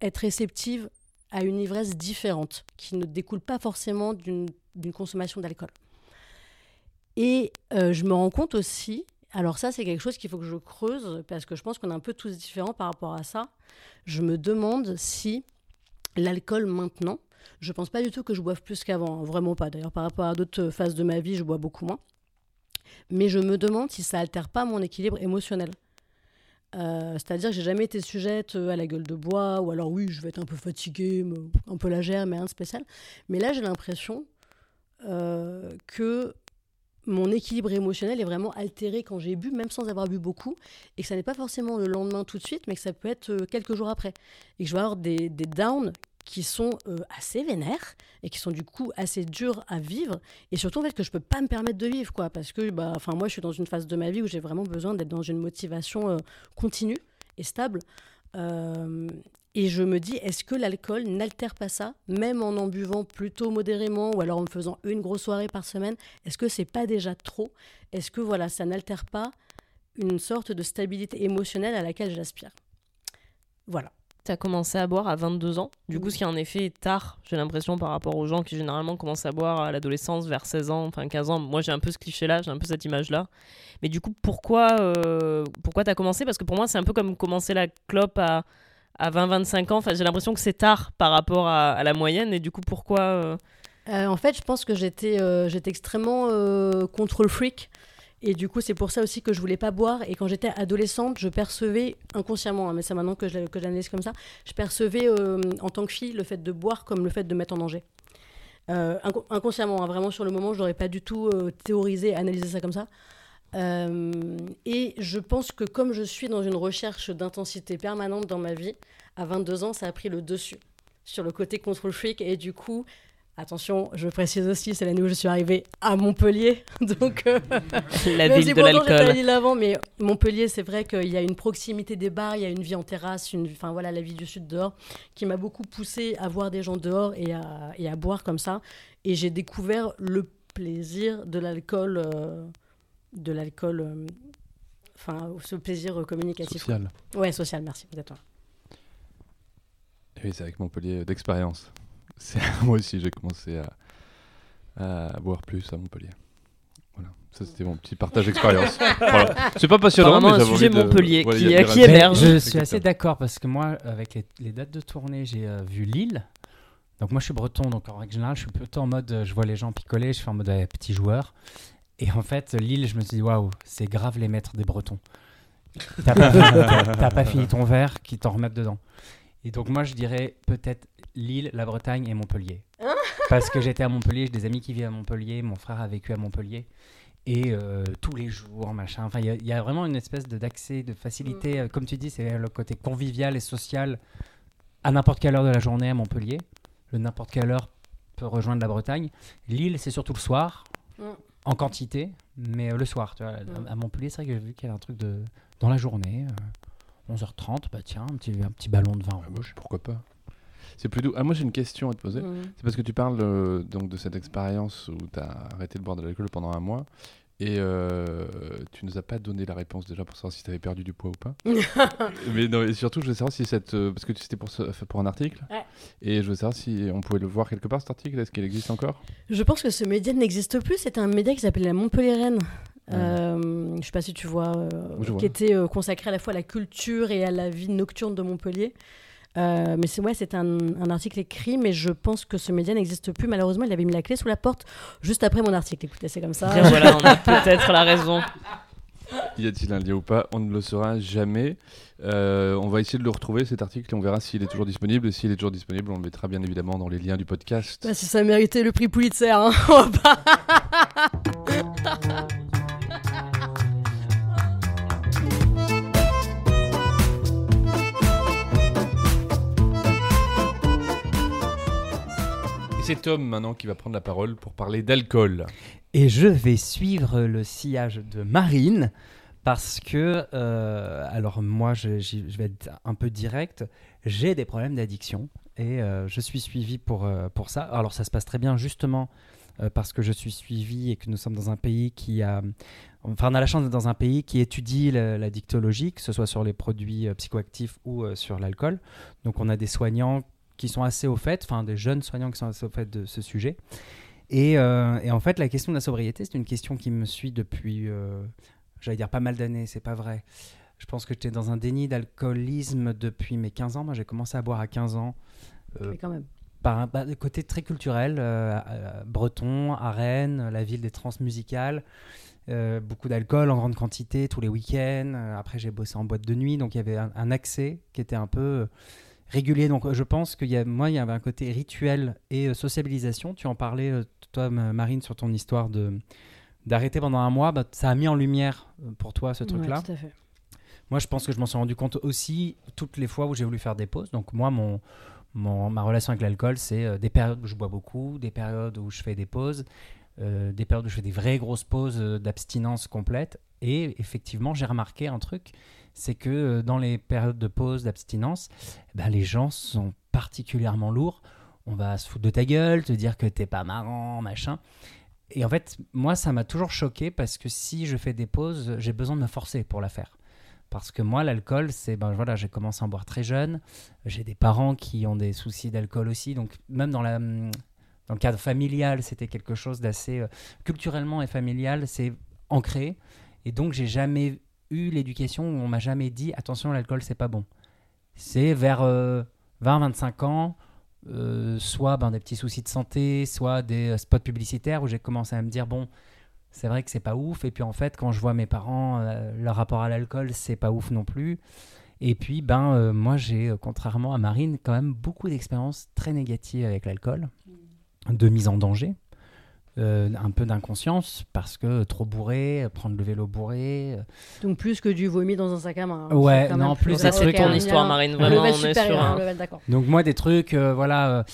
être réceptive à une ivresse différente, qui ne découle pas forcément d'une consommation d'alcool. Et euh, je me rends compte aussi, alors ça c'est quelque chose qu'il faut que je creuse, parce que je pense qu'on est un peu tous différents par rapport à ça, je me demande si l'alcool maintenant, je pense pas du tout que je boive plus qu'avant, hein, vraiment pas. D'ailleurs par rapport à d'autres phases de ma vie, je bois beaucoup moins. Mais je me demande si ça altère pas mon équilibre émotionnel. Euh, c'est-à-dire que j'ai jamais été sujette euh, à la gueule de bois, ou alors oui, je vais être un peu fatiguée, un peu légère, mais rien de spécial. Mais là, j'ai l'impression euh, que mon équilibre émotionnel est vraiment altéré quand j'ai bu, même sans avoir bu beaucoup, et que ça n'est pas forcément le lendemain tout de suite, mais que ça peut être quelques jours après. Et que je vais avoir des, des downs qui sont euh, assez vénères et qui sont du coup assez dures à vivre et surtout en fait que je peux pas me permettre de vivre quoi. Parce que bah enfin moi je suis dans une phase de ma vie où j'ai vraiment besoin d'être dans une motivation euh, continue et stable. Euh, et je me dis est-ce que l'alcool n'altère pas ça? Même en en buvant plutôt modérément ou alors en me faisant une grosse soirée par semaine est-ce que c'est pas déjà trop? Est-ce que voilà ça n'altère pas une sorte de stabilité émotionnelle à laquelle j'aspire? Voilà tu as commencé à boire à 22 ans. Du coup, ce qui en effet est tard, j'ai l'impression, par rapport aux gens qui généralement commencent à boire à l'adolescence, vers 16 ans, enfin 15 ans. Moi, j'ai un peu ce cliché-là, j'ai un peu cette image-là. Mais du coup, pourquoi, euh, pourquoi tu as commencé? Parce que pour moi, c'est un peu comme commencer la clope à, à 20-25 ans. Enfin, j'ai l'impression que c'est tard par rapport à, la moyenne. Et du coup, pourquoi euh? Euh, En fait, je pense que j'étais j'étais extrêmement control freak. Et du coup, c'est pour ça aussi que je voulais pas boire. Et quand j'étais adolescente, je percevais inconsciemment, hein, mais c'est maintenant que je, que j'analyse comme ça, je percevais euh, en tant que fille le fait de boire comme le fait de mettre en danger. Euh, inconsciemment, hein, vraiment sur le moment, je n'aurais pas du tout euh, théorisé, analysé ça comme ça. et je pense que comme je suis dans une recherche d'intensité permanente dans ma vie, à 22 ans, ça a pris le dessus sur le côté control freak. Et du coup, Attention, je précise aussi, c'est l'année où je suis arrivée à Montpellier. [laughs] Donc, euh, [laughs] la ville de l'alcool. l'avant, mais Montpellier, c'est vrai qu'il y a une proximité des bars, il y a une vie en terrasse, une, enfin voilà, la vie du sud dehors, qui m'a beaucoup poussé à voir des gens dehors et à, et à boire comme ça. Et j'ai découvert le plaisir de l'alcool, euh, de l'alcool, euh, enfin ce plaisir communicatif. Social. Ouais, social. Merci. Exactement. Oui, c'est avec Montpellier d'expérience. [laughs] moi aussi, j'ai commencé à, boire plus à Montpellier. Voilà. Ça, c'était mon petit partage d'expérience. [laughs] voilà. C'est pas passionnant, mais un j'avais sujet envie de- Montpellier Voilà, qui- y a qui. Je suis assez d'accord parce que moi, avec les, les dates de tournée, j'ai euh, vu Lille. Donc moi, je suis breton, donc en règle générale, je suis plutôt en mode, euh, je vois les gens picoler, je fais en mode ouais, petit joueur. Et en fait, Lille, je me suis dit, waouh, c'est grave les maîtres des Bretons. T'as pas, [laughs] t'as- t'as pas fini ton verre, qui t'en remettent dedans. Et donc moi, je dirais peut-être Lille, la Bretagne et Montpellier. Parce que j'étais à Montpellier, j'ai des amis qui vivent à Montpellier, mon frère a vécu à Montpellier. Et euh, tous les jours, machin. Enfin, il y a- y, a vraiment une espèce de- d'accès, de facilité. euh, Comme tu dis, c'est le côté convivial et social à n'importe quelle heure de la journée à Montpellier. Le n'importe quelle heure peut rejoindre la Bretagne. Lille, c'est surtout le soir, Mm. en quantité, mais euh, le soir. Tu vois, à- Mm. À Montpellier, c'est vrai que j'ai vu qu'il y avait un truc de dans la journée. euh, 11h30, bah tiens, un petit, un petit ballon de vin Ah bah, rouge. pourquoi pas C'est plus doux. Ah, moi, j'ai une question à te poser. C'est parce que tu parles euh, donc de cette expérience où tu as arrêté de boire de l'alcool pendant un mois. Et euh, tu nous as pas donné la réponse déjà pour savoir si tu avais perdu du poids ou pas. [laughs] Mais non, et surtout, je veux savoir si cette. euh, parce que c'était pour, ce- pour un article. Ouais. Et je veux savoir si on pouvait le voir quelque part cet article. Est-ce qu'il existe encore? Je pense que ce média n'existe plus. C'était un média qui s'appelait la Montpellier-Rennes. Ouais. Euh, je sais pas si tu vois, euh, vois. qui était euh, consacré à la fois à la culture et à la vie nocturne de Montpellier. Euh, mais c'est ouais, c'est un, un article écrit, mais je pense que ce média n'existe plus. Malheureusement, il avait mis la clé sous la porte juste après mon article. Écoutez, c'est comme ça. Bien, voilà, on a peut-être la raison. Y a-t-il un lien ou pas? On ne le saura jamais. Euh, on va essayer de le retrouver cet article et on verra s'il est toujours disponible. Et s'il est toujours disponible, on le mettra bien évidemment dans les liens du podcast. Bah, si ça méritait le prix Pulitzer, hein. [laughs] [laughs] c'est Tom maintenant qui va prendre la parole pour parler d'alcool. Et je vais suivre le sillage de Marine parce que, euh, alors moi, je, vais être un peu direct, j'ai des problèmes d'addiction et euh, je suis suivi pour, euh, pour ça. Alors ça se passe très bien justement parce que je suis suivi et que nous sommes dans un pays qui a... Enfin, on a la chance d'être dans un pays qui étudie la, que ce soit sur les produits psychoactifs ou sur l'alcool. Donc on a des soignants qui sont assez au fait, enfin des jeunes soignants qui sont assez au fait de ce sujet. Et, euh, et en fait, la question de la sobriété, c'est une question qui me suit depuis, euh, j'allais dire pas mal d'années, c'est pas vrai. Je pense que j'étais dans un déni d'alcoolisme depuis mes 15 ans. Moi, j'ai commencé à boire à 15 ans. euh, Mais quand même. par un bah, côté très culturel, euh, breton, à Rennes, la ville des transmusicales, euh, beaucoup d'alcool en grande quantité tous les week-ends. Après, j'ai bossé en boîte de nuit, donc il y avait un, un accès qui était un peu régulier. Donc, euh, je pense qu'il y a, moi, il y avait un côté rituel et euh, sociabilisation. Tu en parlais, euh, toi, Marine, sur ton histoire de d'arrêter pendant un mois. Bah, ça a mis en lumière pour toi ce Ouais, truc-là. tout à fait. Moi, je pense que je m'en suis rendu compte aussi toutes les fois où j'ai voulu faire des pauses. Donc, moi, mon, mon- ma relation avec l'alcool, c'est des périodes où je bois beaucoup, des périodes où je fais des pauses, des périodes où je fais des vraies grosses pauses d'abstinence complète. Et effectivement, j'ai remarqué un truc, c'est que euh, dans les périodes de pause, d'abstinence, ben, les gens sont particulièrement lourds. On va se foutre de ta gueule, te dire que t'es pas marrant, machin. Et en fait, moi, ça m'a toujours choqué parce que si je fais des pauses, j'ai besoin de me forcer pour la faire. Parce que moi, l'alcool, c'est ben voilà, j'ai commencé à en boire très jeune. J'ai des parents qui ont des soucis d'alcool aussi, donc même dans hum, le cadre familial, c'était quelque chose d'assez euh, culturellement et familial, c'est ancré. Et donc, j'ai jamais eu l'éducation où on m'a jamais dit attention, l'alcool, c'est pas bon. C'est vers 20-25 ans, euh, soit ben, des petits soucis de santé, soit des euh, spots publicitaires où j'ai commencé à me dire bon, c'est vrai que c'est pas ouf. Et puis en fait, quand je vois mes parents, euh, leur rapport à l'alcool, c'est pas ouf non plus. Et puis, ben, euh, moi, j'ai, euh, contrairement à Marine, quand même beaucoup d'expériences très négatives avec l'alcool, de mise en danger, euh, un peu d'inconscience, parce que trop bourré, prendre le vélo bourré. euh, Donc plus que du vomi dans un sac à main. hein. Ouais, non, plus Ça, c'est ton histoire, Marine. Vraiment, on est sur un level. Donc moi, des trucs, euh, voilà,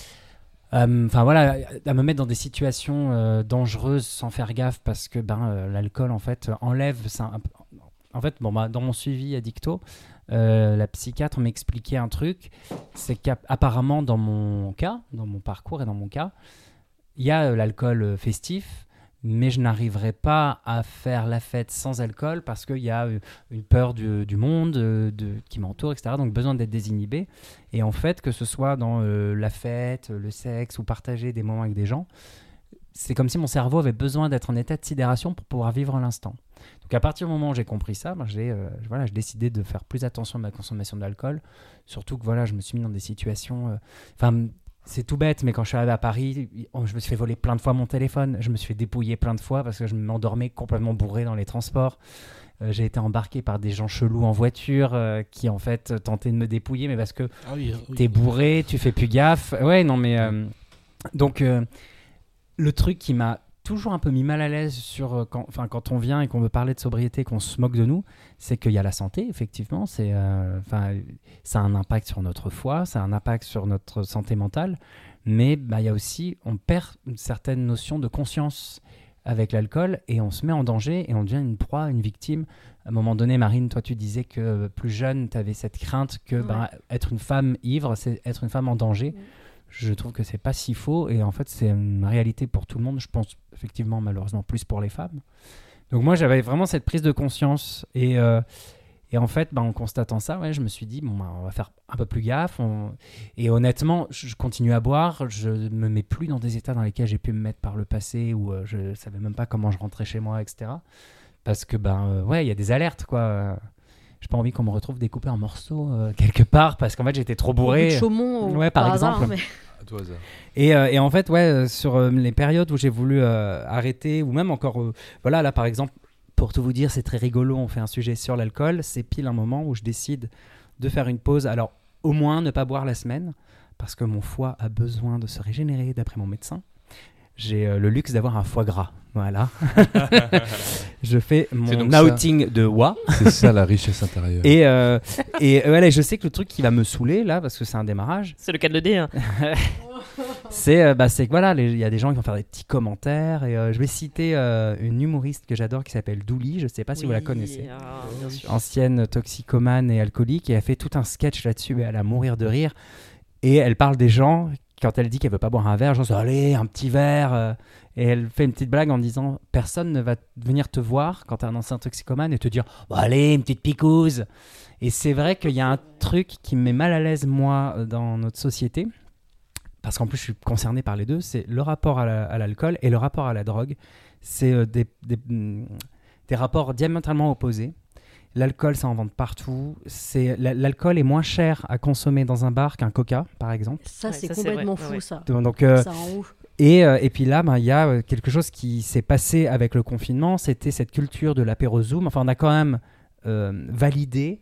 euh, enfin voilà, à me mettre dans des situations dangereuses sans faire gaffe parce que ben l'alcool en fait enlève ça. En fait, bon bah, dans mon suivi addicto, euh, la psychiatre m'expliquait un truc, c'est qu'apparemment dans mon cas, dans mon parcours et dans mon cas, il y a euh, l'alcool euh, festif. Mais je n'arriverai pas à faire la fête sans alcool parce qu'il y a euh, une peur du, monde de, qui m'entoure, etc. Donc besoin d'être désinhibé. Et en fait, que ce soit dans la fête, le sexe ou partager des moments avec des gens, c'est comme si mon cerveau avait besoin d'être en état de sidération pour pouvoir vivre l'instant. Donc à partir du moment où j'ai compris ça, ben, j'ai euh, voilà, décidé de faire plus attention à ma consommation d'alcool. Surtout que voilà, je me suis mis dans des situations. C'est tout bête, mais quand je suis arrivé à Paris, je me suis fait voler plein de fois mon téléphone. Je me suis fait dépouiller plein de fois parce que je m'endormais complètement bourré dans les transports. Euh, j'ai été embarqué par des gens chelous en voiture euh, qui en fait tentaient de me dépouiller, mais parce que Ah oui, oui. t'es bourré, tu fais plus gaffe. Ouais, non, mais. euh, donc, le truc qui m'a toujours un peu mis mal à l'aise sur euh, quand, enfin, quand on vient et qu'on veut parler de sobriété, qu'on se moque de nous, c'est qu'il y a la santé, effectivement. C'est, euh, enfin, ça a un impact sur notre foi, ça a un impact sur notre santé mentale, mais bah, il y a aussi, on perd une certaine notion de conscience avec l'alcool et on se met en danger et on devient une proie, une victime. À un moment donné, Marine, toi, tu disais que plus jeune, tu avais cette crainte que ben, être une femme ivre, c'est être une femme en danger. Je trouve que c'est pas si faux et en fait, c'est une réalité pour tout le monde. Je pense effectivement, malheureusement, plus pour les femmes. Donc, moi, j'avais vraiment cette prise de conscience et, euh, et en fait, ben, en constatant ça, ouais, je me suis dit, bon, ben, on va faire un peu plus gaffe. Et honnêtement, je continue à boire. Je me mets plus dans des états dans lesquels j'ai pu me mettre par le passé où euh, je savais même pas comment je rentrais chez moi, etc. Parce que, ben, euh, ouais, il y a des alertes, quoi. J'ai pas envie qu'on me retrouve découpé en morceaux euh, quelque part parce qu'en fait, j'étais trop bourré. Chaumont, au- Ouais, par exemple. hasard. Et, euh, et en fait, ouais, euh, sur euh, les périodes où j'ai voulu euh, arrêter, ou même encore, euh, voilà, là par exemple, pour tout vous dire, c'est très rigolo, on fait un sujet sur l'alcool, c'est pile un moment où je décide de faire une pause. Alors, au moins, ne pas boire la semaine, parce que mon foie a besoin de se régénérer, d'après mon médecin. J'ai euh, le luxe d'avoir un foie gras, voilà. [laughs] je fais mon ça. outing de wa. C'est ça la richesse intérieure. Et, euh, et euh, voilà, je sais que le truc qui va me saouler, là, parce que c'est un démarrage, C'est le cas de le dire. [laughs] c'est euh, bah, c'est que voilà, il y a des gens qui vont faire des petits commentaires et euh, je vais citer euh, une humoriste que j'adore qui s'appelle Douli, je sais pas si vous la connaissez. ah. Ancienne toxicomane et alcoolique et elle fait tout un sketch là-dessus et elle a mourir de rire et elle parle des gens quand elle dit qu'elle veut pas boire un verre, genre allez un petit verre euh, et elle fait une petite blague en disant personne ne va venir te voir quand t'es un ancien toxicomane et te dire Bon, allez une petite picouse et c'est vrai qu'il y a un truc qui me met mal à l'aise moi dans notre société parce qu'en plus je suis concerné par les deux, c'est le rapport à la- à l'alcool et le rapport à la drogue. C'est euh, mm, des rapports diamétralement opposés. L'alcool, ça en vend partout. C'est la- L'alcool est moins cher à consommer dans un bar qu'un coca, par exemple. Ça, Ouais, c'est complètement fou, Ouais, ouais. ça. Donc, euh, Ça ouf. et, euh, et puis là, ben, il y a euh, quelque chose qui s'est passé avec le confinement, c'était cette culture de l'apéro Zoom. Enfin, on a quand même euh, validé,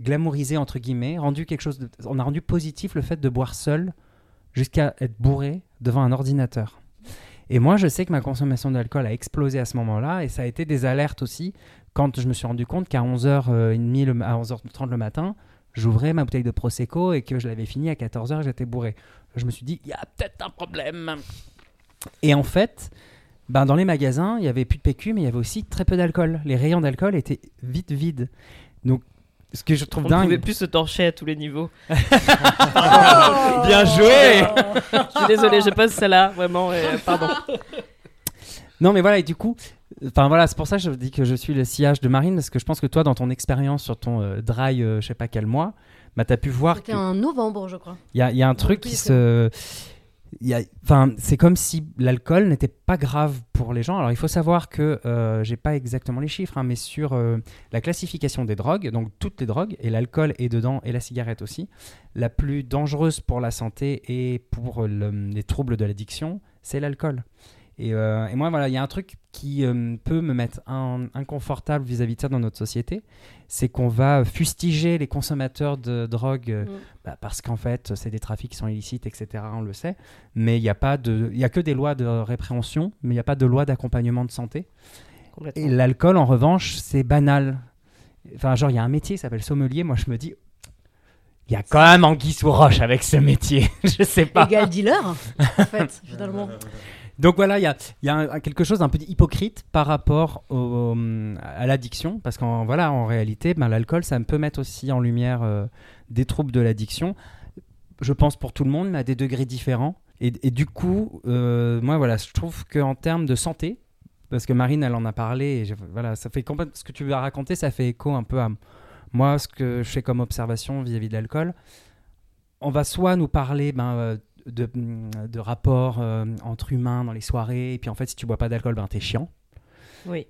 glamourisé, entre guillemets, rendu quelque chose de... On a rendu positif le fait de boire seul jusqu'à être bourré devant un ordinateur. Et moi, je sais que ma consommation d'alcool a explosé à ce moment-là, et ça a été des alertes aussi quand je me suis rendu compte qu'à 11h30, le, à 11h30 le matin, j'ouvrais ma bouteille de Prosecco et que je l'avais fini à 14h, j'étais bourré. Je me suis dit, il y a peut-être un problème. Et en fait, ben, dans les magasins, il y avait plus de PQ, mais il y avait aussi très peu d'alcool. Les rayons d'alcool étaient vite vides. Donc, ce que je trouve On ne dingue. pouvait plus se torcher à tous les niveaux. [laughs] Bien joué Je suis désolée, je pose celle-là, vraiment. et, euh, pardon. Non, mais voilà, et du coup, enfin voilà, c'est pour ça que je dis que je suis le sillage de Marine, parce que je pense que toi, dans ton expérience sur ton euh, dry, euh, je sais pas quel mois, bah, tu as pu voir C'était en novembre, je crois. il y a un truc qui se. il y a- Enfin, c'est comme si l'alcool n'était pas grave pour les gens. Alors, il faut savoir que euh, j'ai pas exactement les chiffres, hein, mais sur euh, la classification des drogues, donc toutes les drogues, et l'alcool est dedans, et la cigarette aussi, la plus dangereuse pour la santé et pour le- les troubles de l'addiction, c'est l'alcool. Et, euh, et moi, voilà, il y a un truc qui euh, peut me mettre un- inconfortable vis-à-vis de ça dans notre société, c'est qu'on va fustiger les consommateurs de drogue euh, Mm. bah, parce qu'en fait, c'est des trafics qui sont illicites, etc. On le sait. Mais il n'y a pas de, il y a que des lois de répréhension, mais il n'y a pas de loi d'accompagnement de santé. Et l'alcool, en revanche, c'est banal. Enfin, genre, il y a un métier qui s'appelle sommelier. Moi, je me dis, il y a quand même anguille sous roche avec ce métier. [laughs] je sais pas. Égal dealer, en [laughs] fait, finalement. Donc voilà, il y a, quelque chose d'un peu hypocrite par rapport à l'addiction, parce qu'en voilà, en réalité, ben, l'alcool, ça peut mettre aussi en lumière euh, des troubles de l'addiction. Je pense pour tout le monde, mais à des degrés différents. Et, du coup, euh, moi, voilà, je trouve qu'en termes de santé, parce que Marine, elle en a parlé, et je- voilà, ça fait ce que tu as raconté, ça fait écho un peu à moi, ce que je fais comme observation vis-à-vis de l'alcool. On va soit nous parler ben, euh, de, de rapport euh, entre humains dans les soirées. Et puis en fait, si tu bois pas d'alcool, ben t'es chiant. Oui.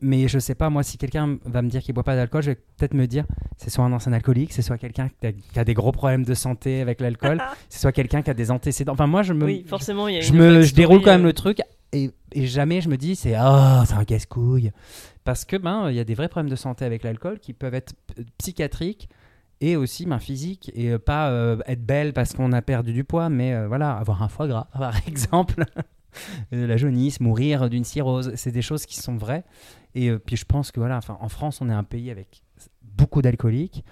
Mais je sais pas, moi, si quelqu'un va me dire qu'il boit pas d'alcool, je vais peut-être me dire c'est soit un ancien alcoolique, c'est soit quelqu'un qui a, qui a des gros problèmes de santé avec l'alcool, [laughs] c'est soit quelqu'un qui a des antécédents. Enfin, moi, je me, Oui, forcément, il y a je, me, je déroule quand même euh, le truc et, et jamais je me dis c'est ah c'est un casse-couille parce que ben il y a des vrais problèmes de santé avec l'alcool qui peuvent être psychiatriques et aussi ben, physiques et euh, pas euh, être belle parce qu'on a perdu du poids mais euh, voilà avoir un foie gras [laughs] par exemple. La jaunisse mourir d'une cirrhose c'est des choses qui sont vraies. Et euh, puis je pense que voilà enfin en France on est un pays avec beaucoup d'alcooliques.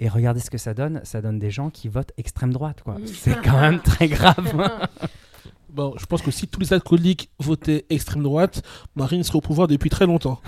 Et regardez ce que ça donne. Ça donne des gens qui votent extrême droite quoi. C'est quand même très grave Bon, je pense que si tous les alcooliques votaient extrême droite, Marine serait au pouvoir depuis très longtemps.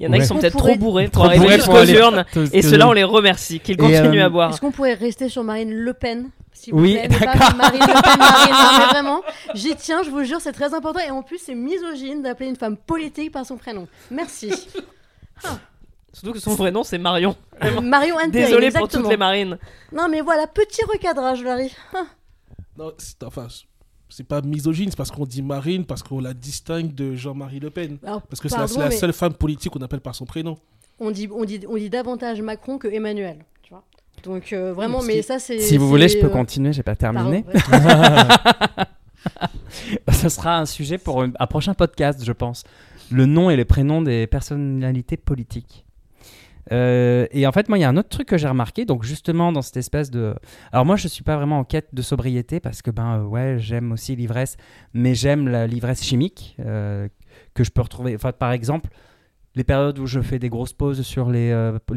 Il y en a qui sont On peut-être pourrait- trop bourrés Trop pour arriver bourrés pour jusqu'aux aller- urnes. Et ceux-là, on les remercie, qu'ils Et, continuent euh, à boire. Est-ce qu'on pourrait rester sur Marine Le Pen vous Oui, d'accord. Marine Le Pen, Marine, non, mais [laughs] vraiment, j'y tiens, je vous jure, c'est très important. Et en plus, c'est misogyne d'appeler une femme politique par son prénom. Merci. [laughs] Surtout que son vrai nom, c'est Marion. Euh, [laughs] Marion Anne Désolé pour toutes les marines. Non, mais voilà, petit recadrage, Larry. Non, c'est- enfin, c'est pas misogyne, c'est parce qu'on dit Marine, parce qu'on la distingue de Jean-Marie Le Pen. Alors, Parce que c'est la, mais seule femme politique qu'on appelle par son prénom. on, dit, on, dit, on dit davantage Macron que Emmanuel. Tu vois Donc, euh, vraiment, Parce mais ça, c'est. Si vous voulez, je peux euh, continuer, j'ai pas pardon, terminé. ouais. [laughs] Ce sera un sujet pour un un prochain podcast, je pense. Le nom et les prénoms des personnalités politiques. Euh, et en fait, moi, il y a un autre truc que j'ai remarqué. Donc, justement, dans cette espèce de. Alors, moi, je suis pas vraiment en quête de sobriété parce que, ben, euh, ouais, j'aime aussi l'ivresse, mais j'aime l'ivresse chimique euh, que je peux retrouver. Enfin, par exemple, les périodes où je fais des grosses pauses sur les,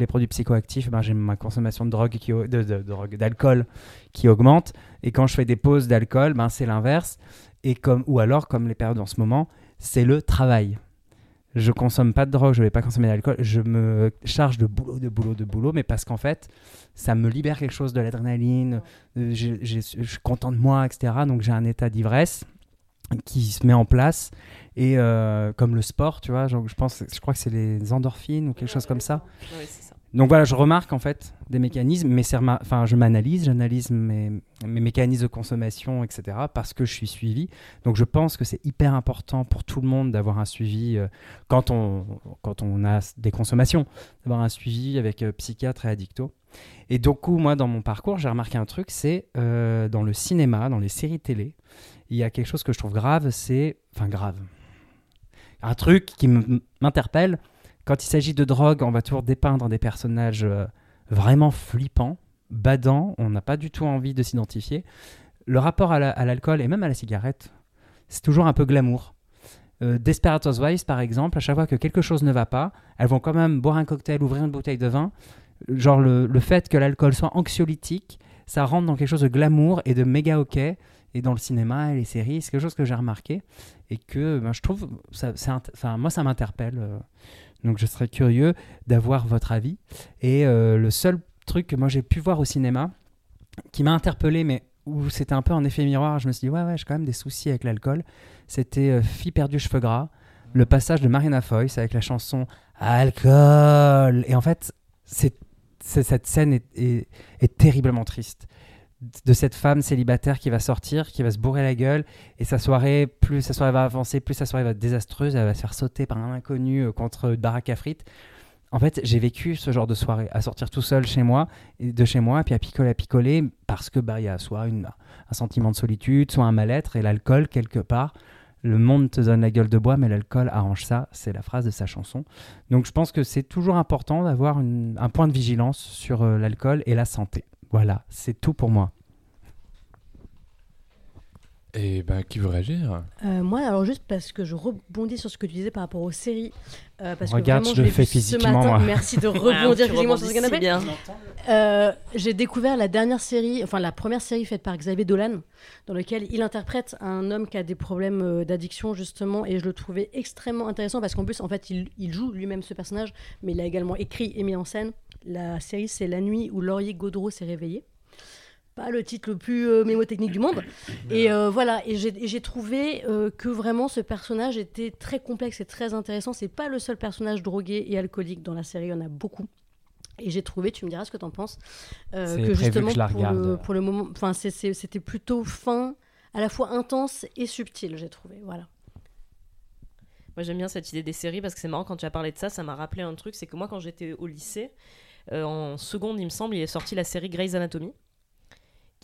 produits psychoactifs, ben, j'ai ma consommation de drogue, de, d'alcool qui augmente. Et quand je fais des pauses d'alcool, ben, c'est l'inverse. Et comme, ou alors, comme les périodes en ce moment, c'est le travail. Je consomme pas de drogue, je vais pas consommer d'alcool, je me charge de boulot, de boulot, de boulot, mais parce qu'en fait, ça me libère quelque chose de l'adrénaline, euh, je suis content de moi, etc. Donc j'ai un état d'ivresse qui se met en place. Et euh, comme le sport, tu vois, je pense, je crois que c'est les endorphines ou quelque chose comme ça. Donc voilà, je remarque en fait des mécanismes, mais enfin, je m'analyse, j'analyse mes, mes mécanismes de consommation, etc. parce que je suis suivi. Donc je pense que c'est hyper important pour tout le monde d'avoir un suivi euh, quand, on, a des consommations, d'avoir un suivi avec euh, psychiatre et addicto. Et du coup, moi, dans mon parcours, j'ai remarqué un truc, c'est euh, dans le cinéma, dans les séries télé, il y a quelque chose que je trouve grave, c'est... Enfin grave. Un truc qui m'interpelle, quand il s'agit de drogue, on va toujours dépeindre des personnages euh, vraiment flippants, badants, on n'a pas du tout envie de s'identifier. Le rapport à la- à l'alcool et même à la cigarette, c'est toujours un peu glamour. Euh, Desperate par exemple, à chaque fois que quelque chose ne va pas, elles vont quand même boire un cocktail, ouvrir une bouteille de vin. Genre le, le fait que l'alcool soit anxiolytique, ça rentre dans quelque chose de glamour et de méga ok. Et dans le cinéma et les séries, c'est quelque chose que j'ai remarqué et que ben, je trouve, enfin, moi ça m'interpelle. euh, donc je serais curieux d'avoir votre avis. Et euh, le seul truc que moi j'ai pu voir au cinéma, qui m'a interpellé, mais où c'était un peu en effet miroir, je me suis dit, ouais, ouais, j'ai quand même des soucis avec l'alcool, c'était euh, Fille perdue, cheveux gras, le passage de Marina Foïs avec la chanson Alcool. Et en fait, c'est, cette scène est terriblement triste. De cette femme célibataire qui va sortir, qui va se bourrer la gueule, et sa soirée, plus sa soirée va avancer, plus sa soirée va être désastreuse, elle va se faire sauter par un inconnu euh, contre une baraque à frites. En fait, j'ai vécu ce genre de soirée, à sortir tout seul chez moi, de chez moi, puis à picoler, à picoler, parce que bah y a soit une- un sentiment de solitude, soit un mal-être, et l'alcool quelque part. Le monde te donne la gueule de bois, mais l'alcool arrange ça. C'est la phrase de sa chanson. Donc je pense que c'est toujours important d'avoir un point de vigilance sur euh, l'alcool et la santé. Voilà, c'est tout pour moi. Et ben, qui veut réagir? Euh, moi, alors juste parce que je rebondis sur ce que tu disais par rapport aux séries. euh, parce Regarde, que vraiment, je le l'ai fais vu ce physiquement, matin. moi. Merci de [laughs] Ah, rebondir physiquement sur ce si canapé. bien. Euh, J'ai découvert la dernière série, enfin la première série faite par Xavier Dolan, dans laquelle il interprète un homme qui a des problèmes euh, d'addiction justement, et je le trouvais extrêmement intéressant parce qu'en plus, en fait, il, il joue lui-même ce personnage, mais il a également écrit et mis en scène. La série, c'est La nuit où Laurier Gaudreau s'est réveillé. Pas le titre le plus euh, mémotechnique du monde. [coughs] Et euh, voilà, et j'ai trouvé euh, que vraiment ce personnage était très complexe et très intéressant. C'est pas le seul personnage drogué et alcoolique dans la série, il y en a beaucoup. Et j'ai trouvé, tu me diras ce que tu en penses, euh, C'est que prévu que justement je la pour, le, regarde. pour le moment, enfin c'était plutôt fin, à la fois intense et subtil, j'ai trouvé. Voilà. Moi j'aime bien cette idée des séries parce que c'est marrant quand tu as parlé de ça, ça m'a rappelé un truc, c'est que moi quand j'étais au lycée, euh, en seconde il me semble, il est sorti la série Grey's Anatomy,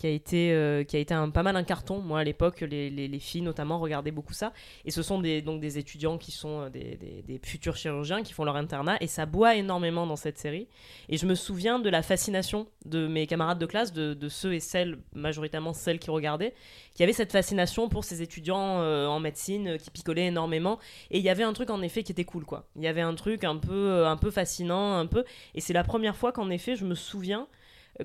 qui a été, euh, qui a été un, pas mal un carton. Moi à l'époque, les, les- les filles notamment regardaient beaucoup ça. Et ce sont des, donc des étudiants qui sont euh, des, futurs chirurgiens qui font leur internat et ça boit énormément dans cette série. Et je me souviens de la fascination de mes camarades de classe, de, ceux et celles, majoritairement celles qui regardaient, qui avaient cette fascination pour ces étudiants euh, en médecine qui picolaient énormément. Et il y avait un truc en effet qui était cool, quoi. Il y avait un truc un peu, un peu fascinant, un peu. Et c'est la première fois qu'en effet, je me souviens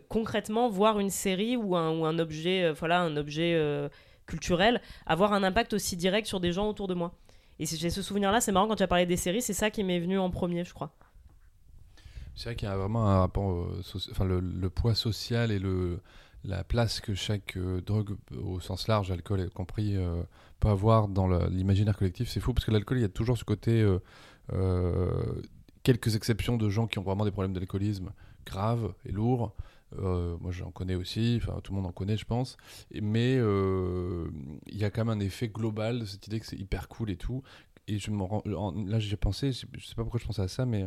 concrètement voir une série ou un, objet, euh, voilà, un objet euh, culturel avoir un impact aussi direct sur des gens autour de moi. Et j'ai ce souvenir-là, c'est marrant quand tu as parlé des séries, c'est ça qui m'est venu en premier, je crois. C'est vrai qu'il y a vraiment un rapport, euh, enfin le, poids social et le, la place que chaque drogue, au sens large, alcool compris, peut avoir dans l'imaginaire collectif. C'est fou parce que l'alcool, il y a toujours ce côté, quelques exceptions de gens qui ont vraiment des problèmes d'alcoolisme graves et lourds. Euh, moi, j'en connais aussi, enfin tout le monde en connaît, je pense. Mais euh, il y a quand même un effet global de cette idée que c'est hyper cool et tout. Et je me rends, en- là, j'ai pensé, je sais pas pourquoi je pensais à ça, mais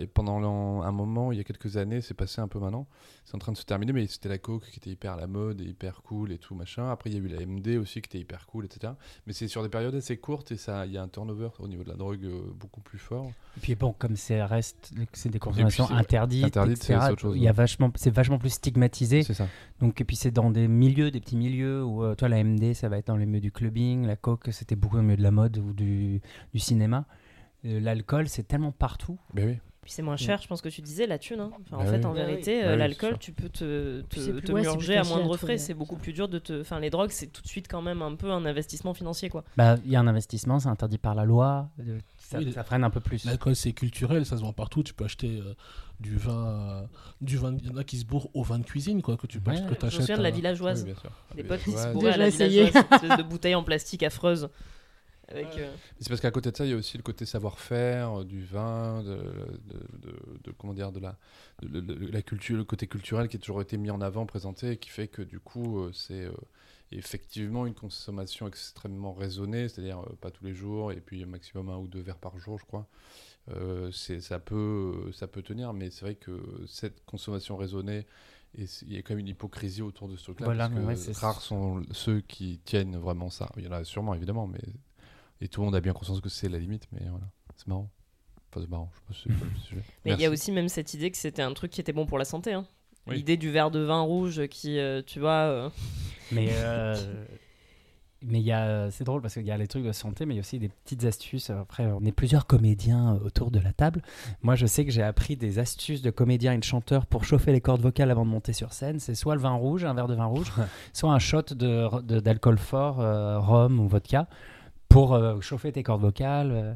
et pendant un moment, il y a quelques années, c'est passé un peu maintenant, c'est en train de se terminer, mais c'était la coke qui était hyper à la mode et hyper cool et tout machin. Après, il y a eu la MD aussi qui était hyper cool, etc. Mais c'est sur des périodes assez courtes et ça, il y a un turnover au niveau de la drogue euh, beaucoup plus fort. Et puis bon, comme c'est reste, c'est des consommations interdites, interdites, c'est- etc., c'est autre chose, il y a vachement, c'est vachement plus stigmatisé. C'est ça. Donc et puis c'est dans des milieux, des petits milieux où euh, toi la MD, ça va être dans les milieux du clubbing, la coke, c'était beaucoup au milieu de la mode ou du, du cinéma. Euh, L'alcool, c'est tellement partout. Ben oui. Puis c'est moins cher, je pense que tu disais, la thune. hein. Enfin, en Bah fait, oui. en Bah oui. vérité, Bah euh, oui, l'alcool, tu peux te, te, ouais, murger à moindre frais. C'est beaucoup plus dur de te. Enfin, les drogues, c'est tout de suite quand même un peu un investissement financier, quoi. Bah, il y a un investissement, c'est interdit par la loi, euh, ça, Oui, ça freine un peu plus. L'alcool, c'est culturel, ça se vend partout. Tu peux acheter euh, du vin. euh, du vin. Il y en a qui se bourrent au vin de cuisine, quoi, que tu peux Ouais, que ouais. Je me t'achètes, souviens de la villageoise. Oui, bien sûr. Des potes qui se bourraient à la villageoise, espèce de bouteille en plastique affreuse. Avec, euh, C'est parce qu'à côté de ça, il y a aussi le côté savoir-faire, euh, du vin, de, de, de- de- comment dire, de la, de, de- de la culture, le côté culturel qui a toujours été mis en avant, présenté, et qui fait que du coup, euh, c'est euh, effectivement une consommation extrêmement raisonnée, c'est-à-dire euh, pas tous les jours, et puis au maximum un ou deux verres par jour, je crois. Euh, ça, peut, ça peut tenir, mais c'est vrai que cette consommation raisonnée, et il y a quand même une hypocrisie autour de ce truc-là, Voilà, parce que ouais, rares sont ceux qui tiennent vraiment ça. Il y en a sûrement, évidemment, mais et tout le monde a bien conscience que c'est la limite, mais voilà, c'est marrant. Enfin, c'est marrant, je sais pas le sujet. [laughs] Mais il y a aussi même cette idée que c'était un truc qui était bon pour la santé. hein. Oui. L'idée du verre de vin rouge qui, euh, tu vois. euh, [laughs] Mais euh, mais il y a, c'est drôle parce qu'il y a les trucs de santé, mais il y a aussi des petites astuces. Après, on est plusieurs comédiens autour de la table. Moi, je sais que j'ai appris des astuces de comédien et de chanteur pour chauffer les cordes vocales avant de monter sur scène. C'est soit le vin rouge, un verre de vin rouge, [laughs] soit un shot de, de- d'alcool fort, euh, rhum ou vodka, pour euh, chauffer tes cordes vocales. euh.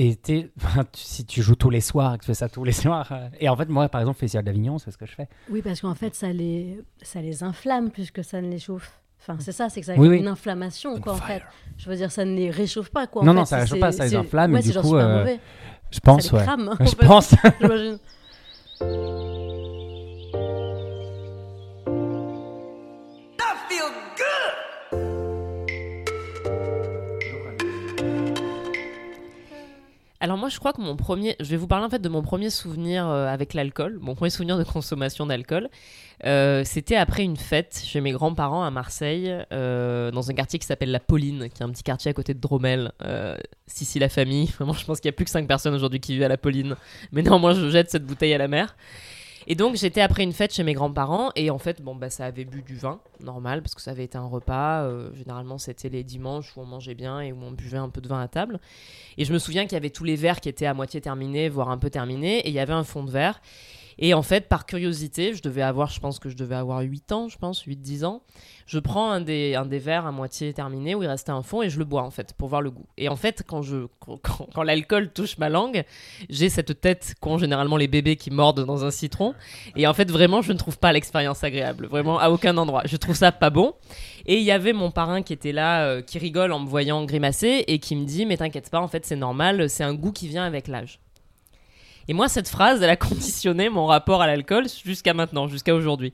Et [laughs] tu- si tu joues tous les soirs et que tu fais ça tous les soirs. euh, et en fait, moi, par exemple, Festival d'Avignon, c'est ce que je fais. Oui, parce qu'en fait, ça les, ça les inflamme plus que ça ne les chauffe. Enfin, c'est ça, c'est que ça Oui, oui. une inflammation, quoi, en fait. Je veux dire, ça ne les réchauffe pas, quoi. en Non, fait. non, ça C'est- réchauffe pas, ça les inflamme, Ouais, et c'est du genre coup, super euh, mauvais. Je pense, ça les ouais. crame, [laughs] Je fait, pense. [laughs] Alors moi, je crois que mon premier, je vais vous parler en fait de mon premier souvenir euh, avec l'alcool, mon premier souvenir de consommation d'alcool. Euh, C'était après une fête chez mes grands-parents à Marseille, euh, dans un quartier qui s'appelle la Pauline, qui est un petit quartier à côté de Dromel. Euh, Sissi la famille, [laughs] vraiment, je pense qu'il y a plus que 5 personnes aujourd'hui qui vivent à la Pauline. Mais néanmoins, je jette cette bouteille à la mer. Et donc j'étais après une fête chez mes grands-parents et en fait bon bah ça avait bu du vin normal parce que ça avait été un repas. Euh, généralement c'était les dimanches où on mangeait bien et où on buvait un peu de vin à table. Et je me souviens qu'il y avait tous les verres qui étaient à moitié terminés voire un peu terminés et il y avait un fond de verre et en fait par curiosité je devais avoir je pense que je devais avoir 8 ans je pense 8 10 ans je prends un des, un des verres à moitié terminé où il restait un fond et je le bois en fait pour voir le goût et en fait quand- quand l'alcool touche ma langue j'ai cette tête qu'ont généralement les bébés qui mordent dans un citron. Et en fait, vraiment, je ne trouve pas l'expérience agréable. Vraiment, à aucun endroit. Je trouve ça pas bon. Et il y avait mon parrain qui était là, euh, qui rigole en me voyant grimacer et qui me dit Mais t'inquiète pas, en fait, c'est normal, c'est un goût qui vient avec l'âge. Et moi, cette phrase, elle a conditionné mon rapport à l'alcool jusqu'à maintenant, jusqu'à aujourd'hui.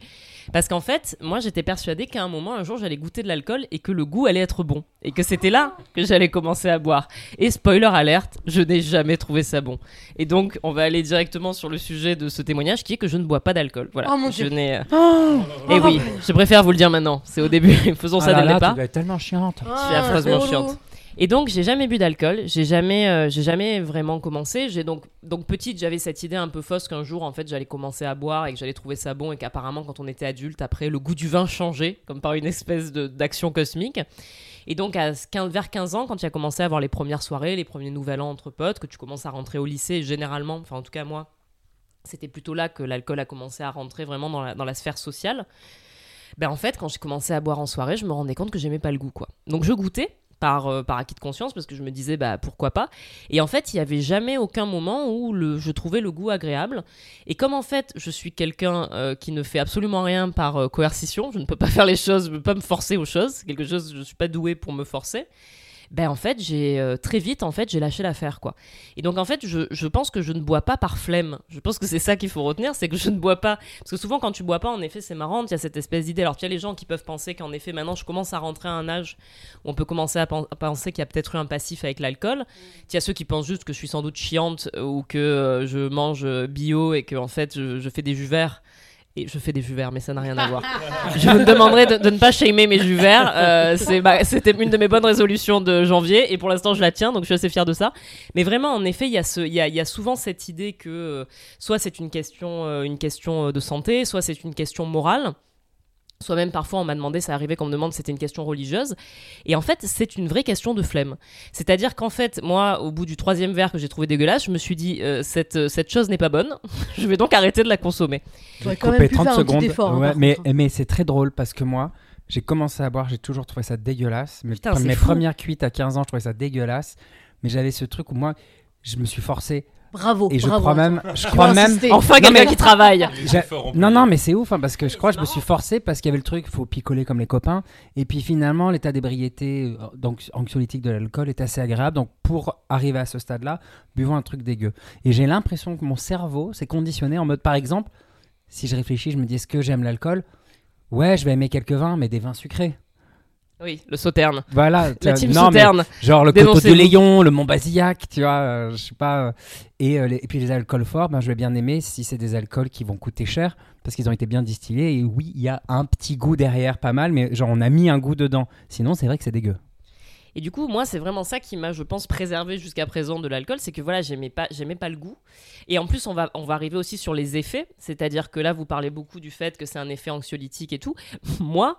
Parce qu'en fait, moi, j'étais persuadée qu'à un moment, un jour, j'allais goûter de l'alcool et que le goût allait être bon. Et que c'était là que j'allais commencer à boire. Et spoiler alerte, je n'ai jamais trouvé ça bon. Et donc, on va aller directement sur le sujet de ce témoignage qui est que je ne bois pas d'alcool. Voilà. Oh mon je Dieu. n'ai. euh, Oh Et oui, je préfère vous le dire maintenant. C'est au début. [laughs] Faisons ça Ah là dès le départ. tu dois être tellement chiante. Je suis affreusement relou. chiante. Et donc j'ai jamais bu d'alcool, j'ai jamais, euh, jamais vraiment commencé. J'ai donc, donc petite, j'avais cette idée un peu fausse qu'un jour en fait j'allais commencer à boire et que j'allais trouver ça bon et qu'apparemment quand on était adulte après le goût du vin changeait comme par une espèce d'action cosmique. Et donc à 15, vers 15 ans, quand tu as commencé à avoir les premières soirées, les premiers nouvel an entre potes, que tu commences à rentrer au lycée, généralement, enfin en tout cas moi, c'était plutôt là que l'alcool a commencé à rentrer vraiment dans la, dans la sphère sociale. Ben en fait, quand j'ai commencé à boire en soirée, je me rendais compte que j'aimais pas le goût, quoi. Donc je goûtais par, euh, par acquis de conscience parce que je me disais bah pourquoi pas. Et en fait, il y avait jamais aucun moment où le, je trouvais le goût agréable. Et comme en fait, je suis quelqu'un euh, qui ne fait absolument rien par euh, coercition, je ne peux pas [laughs] faire les choses, je ne peux pas me forcer aux choses, quelque chose je suis pas doué pour me forcer. Ben en fait, j'ai euh, très vite en fait, j'ai lâché l'affaire quoi. Et donc en fait, je, je pense que je ne bois pas par flemme. Je pense que c'est ça qu'il faut retenir, c'est que je ne bois pas parce que souvent quand tu bois pas, en effet, c'est marrant, il y a cette espèce d'idée. Alors, il y a les gens qui peuvent penser qu'en effet, maintenant, je commence à rentrer à un âge où on peut commencer à, pen- à penser qu'il y a peut-être eu un passif avec l'alcool. Il y a ceux qui pensent juste que je suis sans doute chiante euh, ou que euh, je mange bio et que en fait, je, je fais des jus verts. Et je fais des jus verts, mais ça n'a rien à [laughs] voir. je vous demanderai de, de ne pas shamer mes jus verts. Euh, ma- C'était une de mes bonnes résolutions de janvier et pour l'instant je la tiens, donc je suis assez fière de ça. Mais vraiment, en effet, il y, a ce- il y, a, il y a souvent cette idée que euh, soit c'est une question, euh, une question de santé, soit c'est une question morale. Soit même parfois on m'a demandé, ça arrivait qu'on me demande si c'était une question religieuse. Et en fait, c'est une vraie question de flemme. C'est-à-dire qu'en fait, moi, au bout du troisième verre que j'ai trouvé dégueulasse, je me suis dit, euh, cette, cette chose n'est pas bonne, [laughs] je vais donc arrêter de la consommer. J'aurais quand même pu faire un petit effort. hein, Ouais, mais mais c'est très drôle parce que moi, j'ai commencé à boire, j'ai toujours trouvé ça dégueulasse. Mes, Putain, mes fou. premières cuites à 15 ans, je trouvais ça dégueulasse. Mais j'avais ce truc où moi, je me suis forcé. Bravo. Et je bravo. crois même, je crois même. Enfin, quelqu'un mais- qui travaille. [laughs] Non, non, mais c'est ouf, hein, parce que je crois que je me suis forcé parce qu'il y avait le truc, faut picoler comme les copains. Et puis finalement, l'état d'ébriété, euh, donc anxiolytique de l'alcool, est assez agréable. Donc pour arriver à ce stade-là, buvons un truc dégueu. Et j'ai l'impression que mon cerveau s'est conditionné en mode, par exemple, si je réfléchis, je me dis, est-ce que j'aime l'alcool? Ouais, je vais aimer quelques vins, mais des vins sucrés. Oui, le sauterne. Voilà. [laughs] La team non, mais sauterne. genre le coteau de. Léon, le Mont Basillac, tu vois, euh, je sais pas. euh, et, euh, les- et puis les alcools forts, ben, je vais bien aimer si c'est des alcools qui vont coûter cher parce qu'ils ont été bien distillés. Et oui, il y a un petit goût derrière, pas mal, mais genre on a mis un goût dedans. Sinon, c'est vrai que c'est dégueu. Et du coup, moi, c'est vraiment ça qui m'a, je pense, préservé jusqu'à présent de l'alcool, c'est que voilà, j'aimais pas, j'aimais pas le goût. Et en plus, on va, on va arriver aussi sur les effets, c'est-à-dire que là, vous parlez beaucoup du fait que c'est un effet anxiolytique et tout. [laughs] Moi,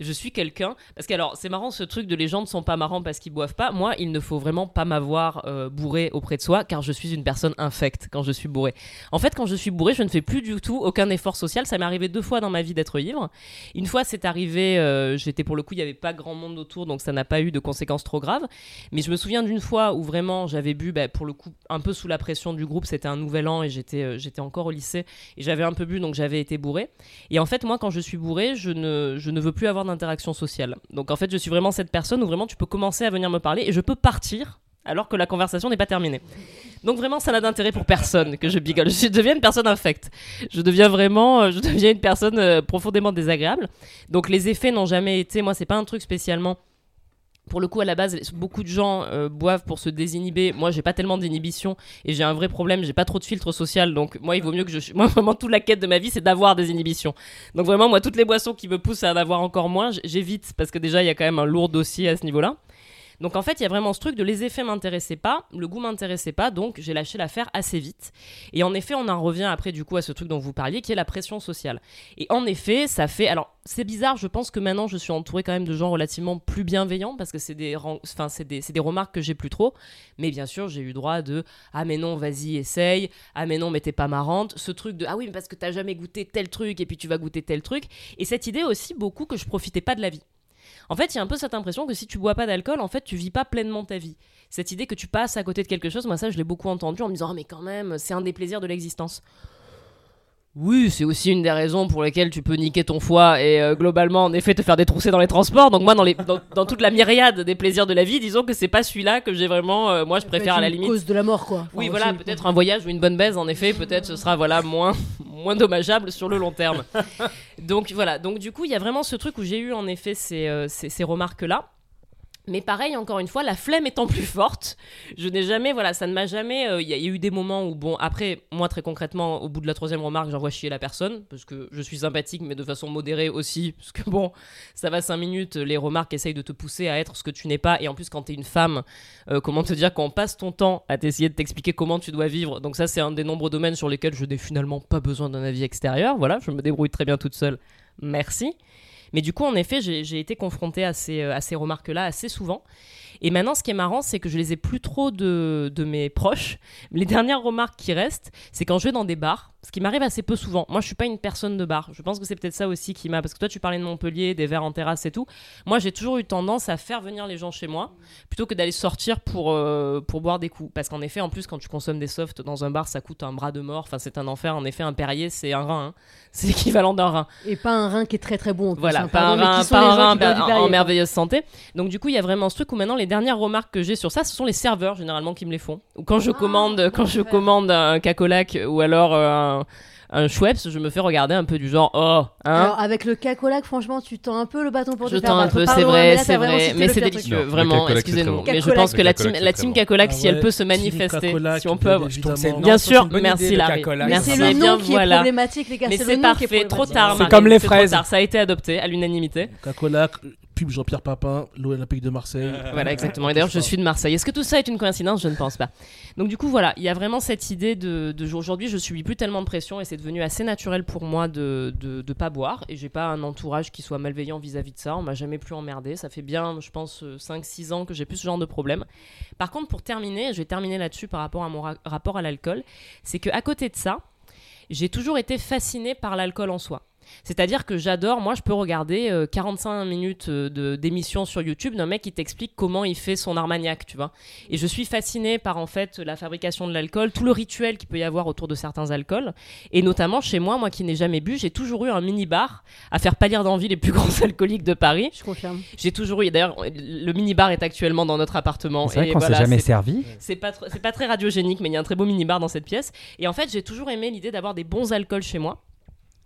je suis quelqu'un, parce que alors, c'est marrant ce truc de les gens ne sont pas marrants parce qu'ils boivent pas. Moi, il ne faut vraiment pas m'avoir euh, bourré auprès de soi, car je suis une personne infecte quand je suis bourré. En fait, quand je suis bourré, je ne fais plus du tout aucun effort social. Ça m'est arrivé deux fois dans ma vie d'être ivre. Une fois, c'est arrivé, euh, j'étais pour le coup, il n'y avait pas grand monde autour, donc ça n'a pas eu de conséquences trop graves. Mais je me souviens d'une fois où vraiment j'avais bu, bah, pour le coup, un peu sous la pression du groupe. C'était un nouvel an et j'étais euh, j'étais encore au lycée et j'avais un peu bu, donc j'avais été bourré. Et en fait, moi, quand je suis bourré, je ne, je ne veux plus avoir d'interaction sociale. Donc en fait, je suis vraiment cette personne où vraiment tu peux commencer à venir me parler et je peux partir alors que la conversation n'est pas terminée. Donc vraiment, ça n'a d'intérêt pour personne que je bigole. Je deviens une personne infecte. Je deviens vraiment, euh, je deviens une personne euh, profondément désagréable. Donc les effets n'ont jamais été, moi, c'est pas un truc spécialement. Pour le coup, à la base, beaucoup de gens euh, boivent pour se désinhiber. Moi, j'ai pas tellement d'inhibition et j'ai un vrai problème. J'ai pas trop de filtre social, donc moi, il vaut mieux que je. [laughs] Moi, vraiment, toute la quête de ma vie, c'est d'avoir des inhibitions. Donc vraiment, moi, toutes les boissons qui me poussent à en avoir encore moins, j'évite parce que déjà, il y a quand même un lourd dossier à ce niveau-là. Donc en fait, il y a vraiment ce truc de les effets m'intéressaient pas, le goût m'intéressait pas, donc j'ai lâché l'affaire assez vite. Et en effet, on en revient après du coup à ce truc dont vous parliez, qui est la pression sociale. Et en effet, ça fait. Alors, c'est bizarre, je pense que maintenant je suis entourée quand même de gens relativement plus bienveillants, parce que c'est des, enfin, c'est des, des remarques que j'ai plus trop. Mais bien sûr, j'ai eu droit de Ah, mais non, vas-y, essaye. Ah, mais non, mais t'es pas marrante. Ce truc de Ah oui, mais parce que t'as jamais goûté tel truc, et puis tu vas goûter tel truc. Et cette idée aussi, beaucoup, que je profitais pas de la vie. En fait, il y a un peu cette impression que si tu bois pas d'alcool, en fait, tu vis pas pleinement ta vie. Cette idée que tu passes à côté de quelque chose, moi ça, je l'ai beaucoup entendu en me disant, Ah, mais quand même, c'est un des plaisirs de l'existence. Oui, c'est aussi une des raisons pour lesquelles tu peux niquer ton foie et euh, globalement, en effet, te faire détrousser dans les transports. Donc moi, dans, les, dans, dans toute la myriade des plaisirs de la vie, disons que c'est pas celui-là que j'ai vraiment. euh, moi, je peut préfère à la limite. cause de la mort, quoi. Oui, voilà, peut-être un voyage ou une bonne baise, en effet, peut-être ce sera voilà moins [laughs] moins dommageable sur le long terme. [laughs] Donc voilà, donc du coup, il y a vraiment ce truc où j'ai eu en effet ces, euh, ces, ces remarques-là. Mais pareil, encore une fois, la flemme étant plus forte, je n'ai jamais, voilà, ça ne m'a jamais. euh, Il y, a- eu des moments où, bon, après, moi très concrètement, au bout de la troisième remarque, j'envoie chier la personne parce que je suis sympathique, mais de façon modérée aussi, [laughs] parce que bon, ça va cinq minutes, les remarques essayent de te pousser à être ce que tu n'es pas, et en plus, quand t'es une femme, euh, comment te dire qu'on passe ton temps à t'essayer de t'expliquer comment tu dois vivre. Donc ça, c'est un des nombreux domaines sur lesquels je n'ai finalement pas besoin d'un avis extérieur. Voilà, je me débrouille très bien toute seule. Merci. Mais du coup, en effet, j'ai été confrontée à ces, euh, à ces remarques-là assez souvent. Et maintenant, ce qui est marrant, c'est que je les ai plus trop de, de mes proches. Les dernières remarques qui restent, c'est quand je vais dans des bars, ce qui m'arrive assez peu souvent. Moi, je suis pas une personne de bar. Je pense que c'est peut-être ça aussi qui m'a. Parce que toi, tu parlais de Montpellier, des verres en terrasse et tout. Moi, j'ai toujours eu tendance à faire venir les gens chez moi plutôt que d'aller sortir pour, euh, pour boire des coups. Parce qu'en effet, en plus, quand tu consommes des softs dans un bar, ça coûte un bras de mort. Enfin, c'est un enfer. En effet, un Perrier, c'est un rein. hein. [laughs] C'est l'équivalent d'un rein. Et pas un rein qui est très très bon. en Voilà, hein, pas un rein, pas un du en- merveilleuse santé. Donc du coup, il y a vraiment ce truc où maintenant les dernières remarques que j'ai sur ça, ce sont les serveurs généralement qui me les font. Ou quand je Ah, commande, quand je commande un cacolac ou alors euh, un, un Schweppes, je me fais regarder un peu du genre oh, hein. Alors avec le cacolac, franchement, tu tends un peu le bâton pour je te faire tends un peu, c'est vrai, c'est vrai, mais c'est délicieux, vraiment, très Mais je pense que la team, la team cacolac, si Ah elle peut se manifester, si on peut, bien sûr, merci Larry. Merci c'est bien, le nom qui est voilà. problématique, les gars. Mais C'est c'est le nom qui est parfait, trop tard. C'est comme les fraises. Ça a été adopté à l'unanimité. Cacolac, pub Jean-Pierre Papin, l'Olympique de Marseille. Voilà, exactement. Et d'ailleurs, je suis de Marseille. Est-ce que tout ça est une coïncidence? Je ne pense pas. Donc, du coup, voilà, il y a vraiment cette idée de, de aujourd'hui, je subis plus tellement de pression et c'est devenu assez naturel pour moi de de pas boire. Et j'ai pas un entourage qui soit malveillant vis-à-vis de ça. On m'a jamais plus emmerdé. Ça fait bien, je pense, 5-6 ans que j'ai plus ce genre de problème. Par contre, pour terminer, je vais terminer là-dessus par rapport à mon ra- rapport à l'alcool, c'est que à côté de ça, j'ai toujours été fascinée par l'alcool en soi. C'est-à-dire que j'adore, moi je peux regarder euh, 45 minutes euh, de- d'émission sur YouTube d'un mec qui t'explique comment il fait son armagnac, tu vois. Et je suis fascinée par en fait la fabrication de l'alcool, tout le rituel qu'il peut y avoir autour de certains alcools. Et notamment chez moi, moi qui n'ai jamais bu, j'ai toujours eu un mini-bar à faire pâlir d'envie les plus [laughs] grands alcooliques de Paris. Je confirme. J'ai toujours eu, d'ailleurs le mini-bar est actuellement dans notre appartement. C'est vrai qu'on voilà, s'est jamais servi. c'est pas, tr- pas très radiogénique, mais il y a un très beau mini-bar dans cette pièce. Et en fait, j'ai toujours aimé l'idée d'avoir des bons alcools chez moi.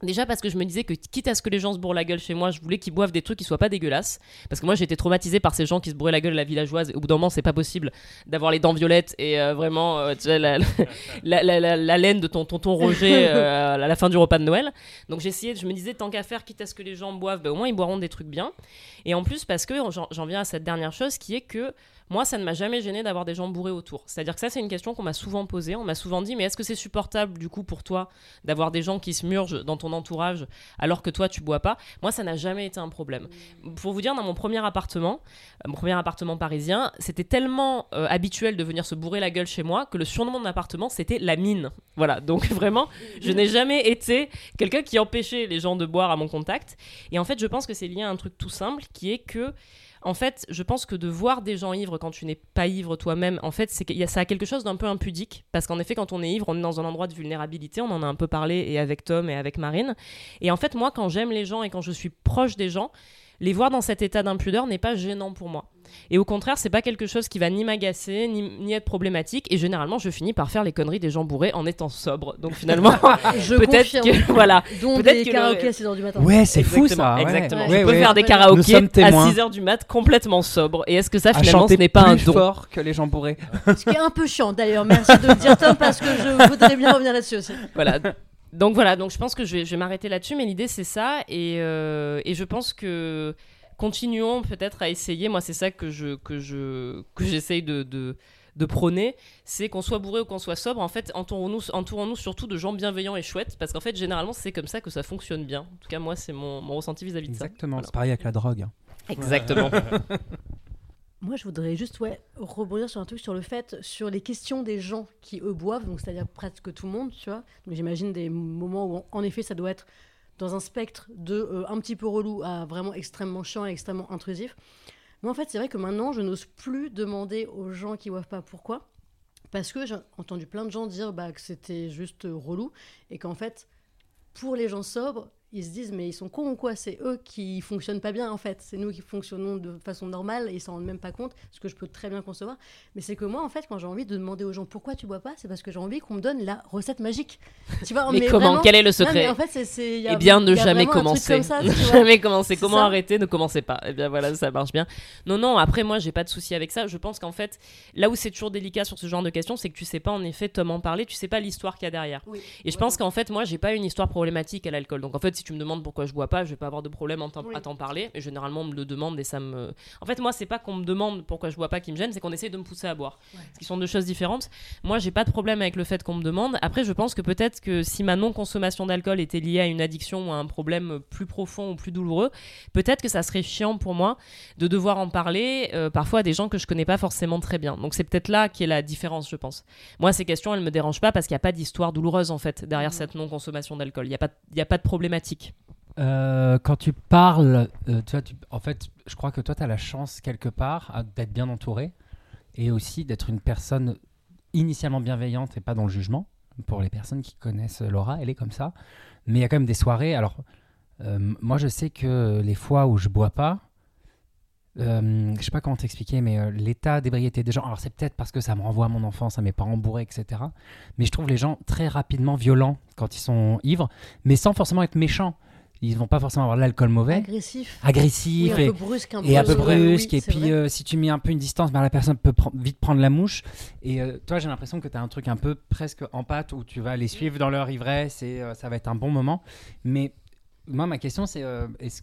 Déjà parce que je me disais que quitte à ce que les gens se bourrent la gueule chez moi, je voulais qu'ils boivent des trucs qui soient pas dégueulasses. Parce que moi j'étais traumatisée par ces gens qui se bourraient la gueule à la villageoise. Au bout d'un moment, c'est pas possible d'avoir les dents violettes et vraiment la, [laughs] la, la- la- la laine de ton tonton Roger euh, à la fin du repas de Noël. Donc j'essayais, je me disais tant qu'à faire, quitte à ce que les gens boivent, ben, au moins ils boiront des trucs bien. Et en plus parce que j'en viens à cette dernière chose qui est que moi, ça ne m'a jamais gêné d'avoir des gens bourrés autour. C'est-à-dire que ça, c'est une question qu'on m'a souvent posée. On m'a souvent dit, mais est-ce que c'est supportable, du coup, pour toi, d'avoir des gens qui se murgent dans ton entourage alors que toi, tu bois pas? Moi, ça n'a jamais été un problème. Pour vous dire, dans mon premier appartement, euh, mon premier appartement parisien, c'était tellement euh, habituel de venir se bourrer la gueule chez moi que le surnom de mon appartement, c'était la mine. Voilà, donc [laughs] vraiment, je n'ai jamais été quelqu'un qui empêchait les gens de boire à mon contact. Et en fait, je pense que c'est lié à un truc tout simple qui est que en fait, je pense que de voir des gens ivres quand tu n'es pas ivre toi-même, en fait, c'est ça a quelque chose d'un peu impudique. Parce qu'en effet, quand on est ivre, on est dans un endroit de vulnérabilité. On en a un peu parlé et avec Tom et avec Marine. Et en fait, moi, quand j'aime les gens et quand je suis proche des gens, les voir dans cet état d'impudeur n'est pas gênant pour moi. Et au contraire, c'est pas quelque chose qui va ni m'agacer, ni, ni être problématique. Et généralement, je finis par faire les conneries des gens bourrés en étant sobre. Donc [laughs] finalement, Je peut-être que [laughs] voilà. Peut-être des que le- karaokés à 6h du matin. Ouais, c'est fou Exactement, ça. Exactement. Ouais, je peux ouais. faire des Nous karaokés à témoins. 6h du mat complètement sobre. Et est-ce que ça finalement ce n'est pas un plus don fort que les gens bourrés. [laughs] Ce qui est un peu chiant d'ailleurs. Merci de le dire, Tom, parce que je voudrais bien revenir là-dessus aussi. Voilà. Donc voilà, donc je pense que je vais, je vais m'arrêter là-dessus, mais l'idée c'est ça, et, euh, et je pense que continuons peut-être à essayer. Moi, c'est ça que je que je que j'essaye de, de de prôner, c'est qu'on soit bourré ou qu'on soit sobre. En fait, entourons-nous entourons-nous surtout de gens bienveillants et chouettes, parce qu'en fait, généralement, c'est comme ça que ça fonctionne bien. En tout cas, moi, c'est mon, mon ressenti vis-à-vis de ça. Exactement. Voilà. C'est pareil avec la drogue. hein. Exactement. [laughs] Moi, je voudrais juste ouais, rebondir sur un truc sur le fait, sur les questions des gens qui eux boivent, donc c'est-à-dire presque tout le monde, tu vois. Donc j'imagine des moments où, en effet, ça doit être dans un spectre de euh, un petit peu relou à vraiment extrêmement chiant et extrêmement intrusif. Moi, en fait, c'est vrai que maintenant, je n'ose plus demander aux gens qui boivent pas pourquoi, parce que j'ai entendu plein de gens dire bah, que c'était juste relou et qu'en fait, pour les gens sobres, ils se disent mais ils sont cons ou quoi? C'est eux qui fonctionnent pas bien en fait. C'est nous qui fonctionnons de façon normale et ils s'en rendent même pas compte, ce que je peux très bien concevoir. Mais c'est que moi en fait quand j'ai envie de demander aux gens pourquoi tu bois pas, c'est parce que j'ai envie qu'on me donne la recette magique. Tu vois [laughs] Mais comment? vraiment- Quel est le Non, secret? mais en fait, y a- Eh bien, ne jamais commencer. comme ça, [laughs] jamais commencer. Comment arrêter? Ne commencez pas. Eh bien voilà, ça marche bien. Non, non. Après, moi, j'ai pas de souci avec ça. Je pense qu'en fait, là où c'est toujours délicat sur ce genre de questions, c'est que tu sais pas en effet Tom en parler. Tu sais pas l'histoire qu'il y a derrière. Oui. Et je pense qu'en fait, moi, j'ai pas une histoire problématique à l'alcool. Donc en fait, si tu me demandes pourquoi je bois pas, je vais pas avoir de problème en t'en- Oui. à t'en parler. Et généralement, on me le demande et ça me. En fait, moi, c'est pas qu'on me demande pourquoi je bois pas qui me gêne, c'est qu'on essaie de me pousser à boire. Ouais. Ce qui sont deux choses différentes. Moi, j'ai pas de problème avec le fait qu'on me demande. Après, je pense que peut-être que si ma non-consommation d'alcool était liée à une addiction ou à un problème plus profond ou plus douloureux, peut-être que ça serait chiant pour moi de devoir en parler euh, parfois à des gens que je connais pas forcément très bien. Donc c'est peut-être là qui est la différence, je pense. Moi, ces questions, elles me dérangent pas parce qu'il n'y a pas d'histoire douloureuse en fait derrière Mhm. cette non-consommation d'alcool. Il n'y a, pas- il y a pas de problématique. Euh, quand tu parles, euh, en fait, je crois que toi, tu as la chance quelque part d'être bien entouré et aussi d'être une personne initialement bienveillante et pas dans le jugement. Pour les personnes qui connaissent Laura, elle est comme ça. Mais il y a quand même des soirées. Alors, euh, moi, je sais que les fois où je bois pas, euh, je sais pas comment t'expliquer, mais euh, l'état d'ébriété des gens. Alors, c'est peut-être parce que ça me renvoie à mon enfance, à mes parents bourrés, etc. Mais je trouve les gens très rapidement violents quand ils sont ivres, mais sans forcément être méchants. Ils vont pas forcément avoir l'alcool mauvais, Agressif. agressif Oui, un et, peu brusque. Un et un peu brusque. oui, et puis, euh, si tu mets un peu une distance, ben, la personne peut vite prendre la mouche. Et euh, toi, j'ai l'impression que tu as un truc un peu presque en pâte où tu vas les suivre dans leur ivresse et ça va être un bon moment. Mais moi, ma question, c'est est-ce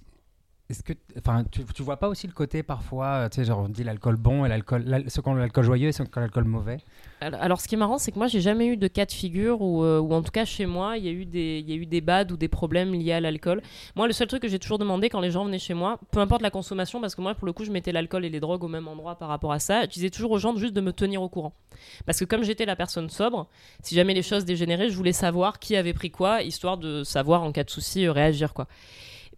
est-ce que, enfin, tu, tu vois pas aussi le côté parfois, euh, tu sais, genre on dit l'alcool bon et l'alcool, qui ont l'alcool joyeux et l'alcool mauvais? Alors, ce qui est marrant, c'est que moi, j'ai jamais eu de cas de figure où, euh, en tout cas chez moi, il y a eu des, il y a eu des bads ou des problèmes liés à l'alcool. Moi, le seul truc que j'ai toujours demandé quand les gens venaient chez moi, peu importe la consommation, parce que moi, pour le coup, je mettais l'alcool et les drogues au même endroit par rapport à ça, je disais toujours aux gens juste de me tenir au courant. Parce que comme j'étais la personne sobre, si jamais les choses dégénéraient, je voulais savoir qui avait pris quoi, histoire de savoir en cas de souci euh, réagir quoi.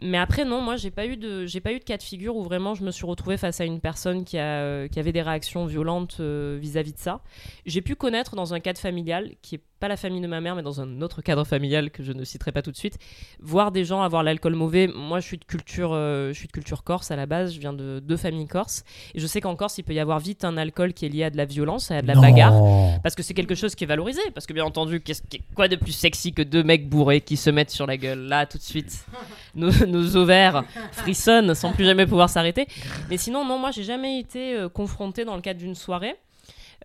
Mais après non, moi j'ai pas eu de j'ai pas eu de cas de figure où vraiment je me suis retrouvée face à une personne qui a euh, qui avait des réactions violentes euh, vis-à-vis de ça. J'ai pu connaître dans un cadre familial qui est pas la famille de ma mère mais dans un autre cadre familial que je ne citerai pas tout de suite, voir des gens avoir l'alcool mauvais. Moi je suis de culture euh, je suis de culture corse à la base, je viens de deux familles corses et je sais qu'en Corse il peut y avoir vite un alcool qui est lié à de la violence, à de la Non. bagarre parce que c'est quelque chose qui est valorisé parce que bien entendu qu'est-ce qui- quoi de plus sexy que deux mecs bourrés qui se mettent sur la gueule? Là tout de suite [laughs] nos, nos ovaires frissonnent sans plus jamais pouvoir s'arrêter mais sinon non moi j'ai jamais été euh, confrontée dans le cadre d'une soirée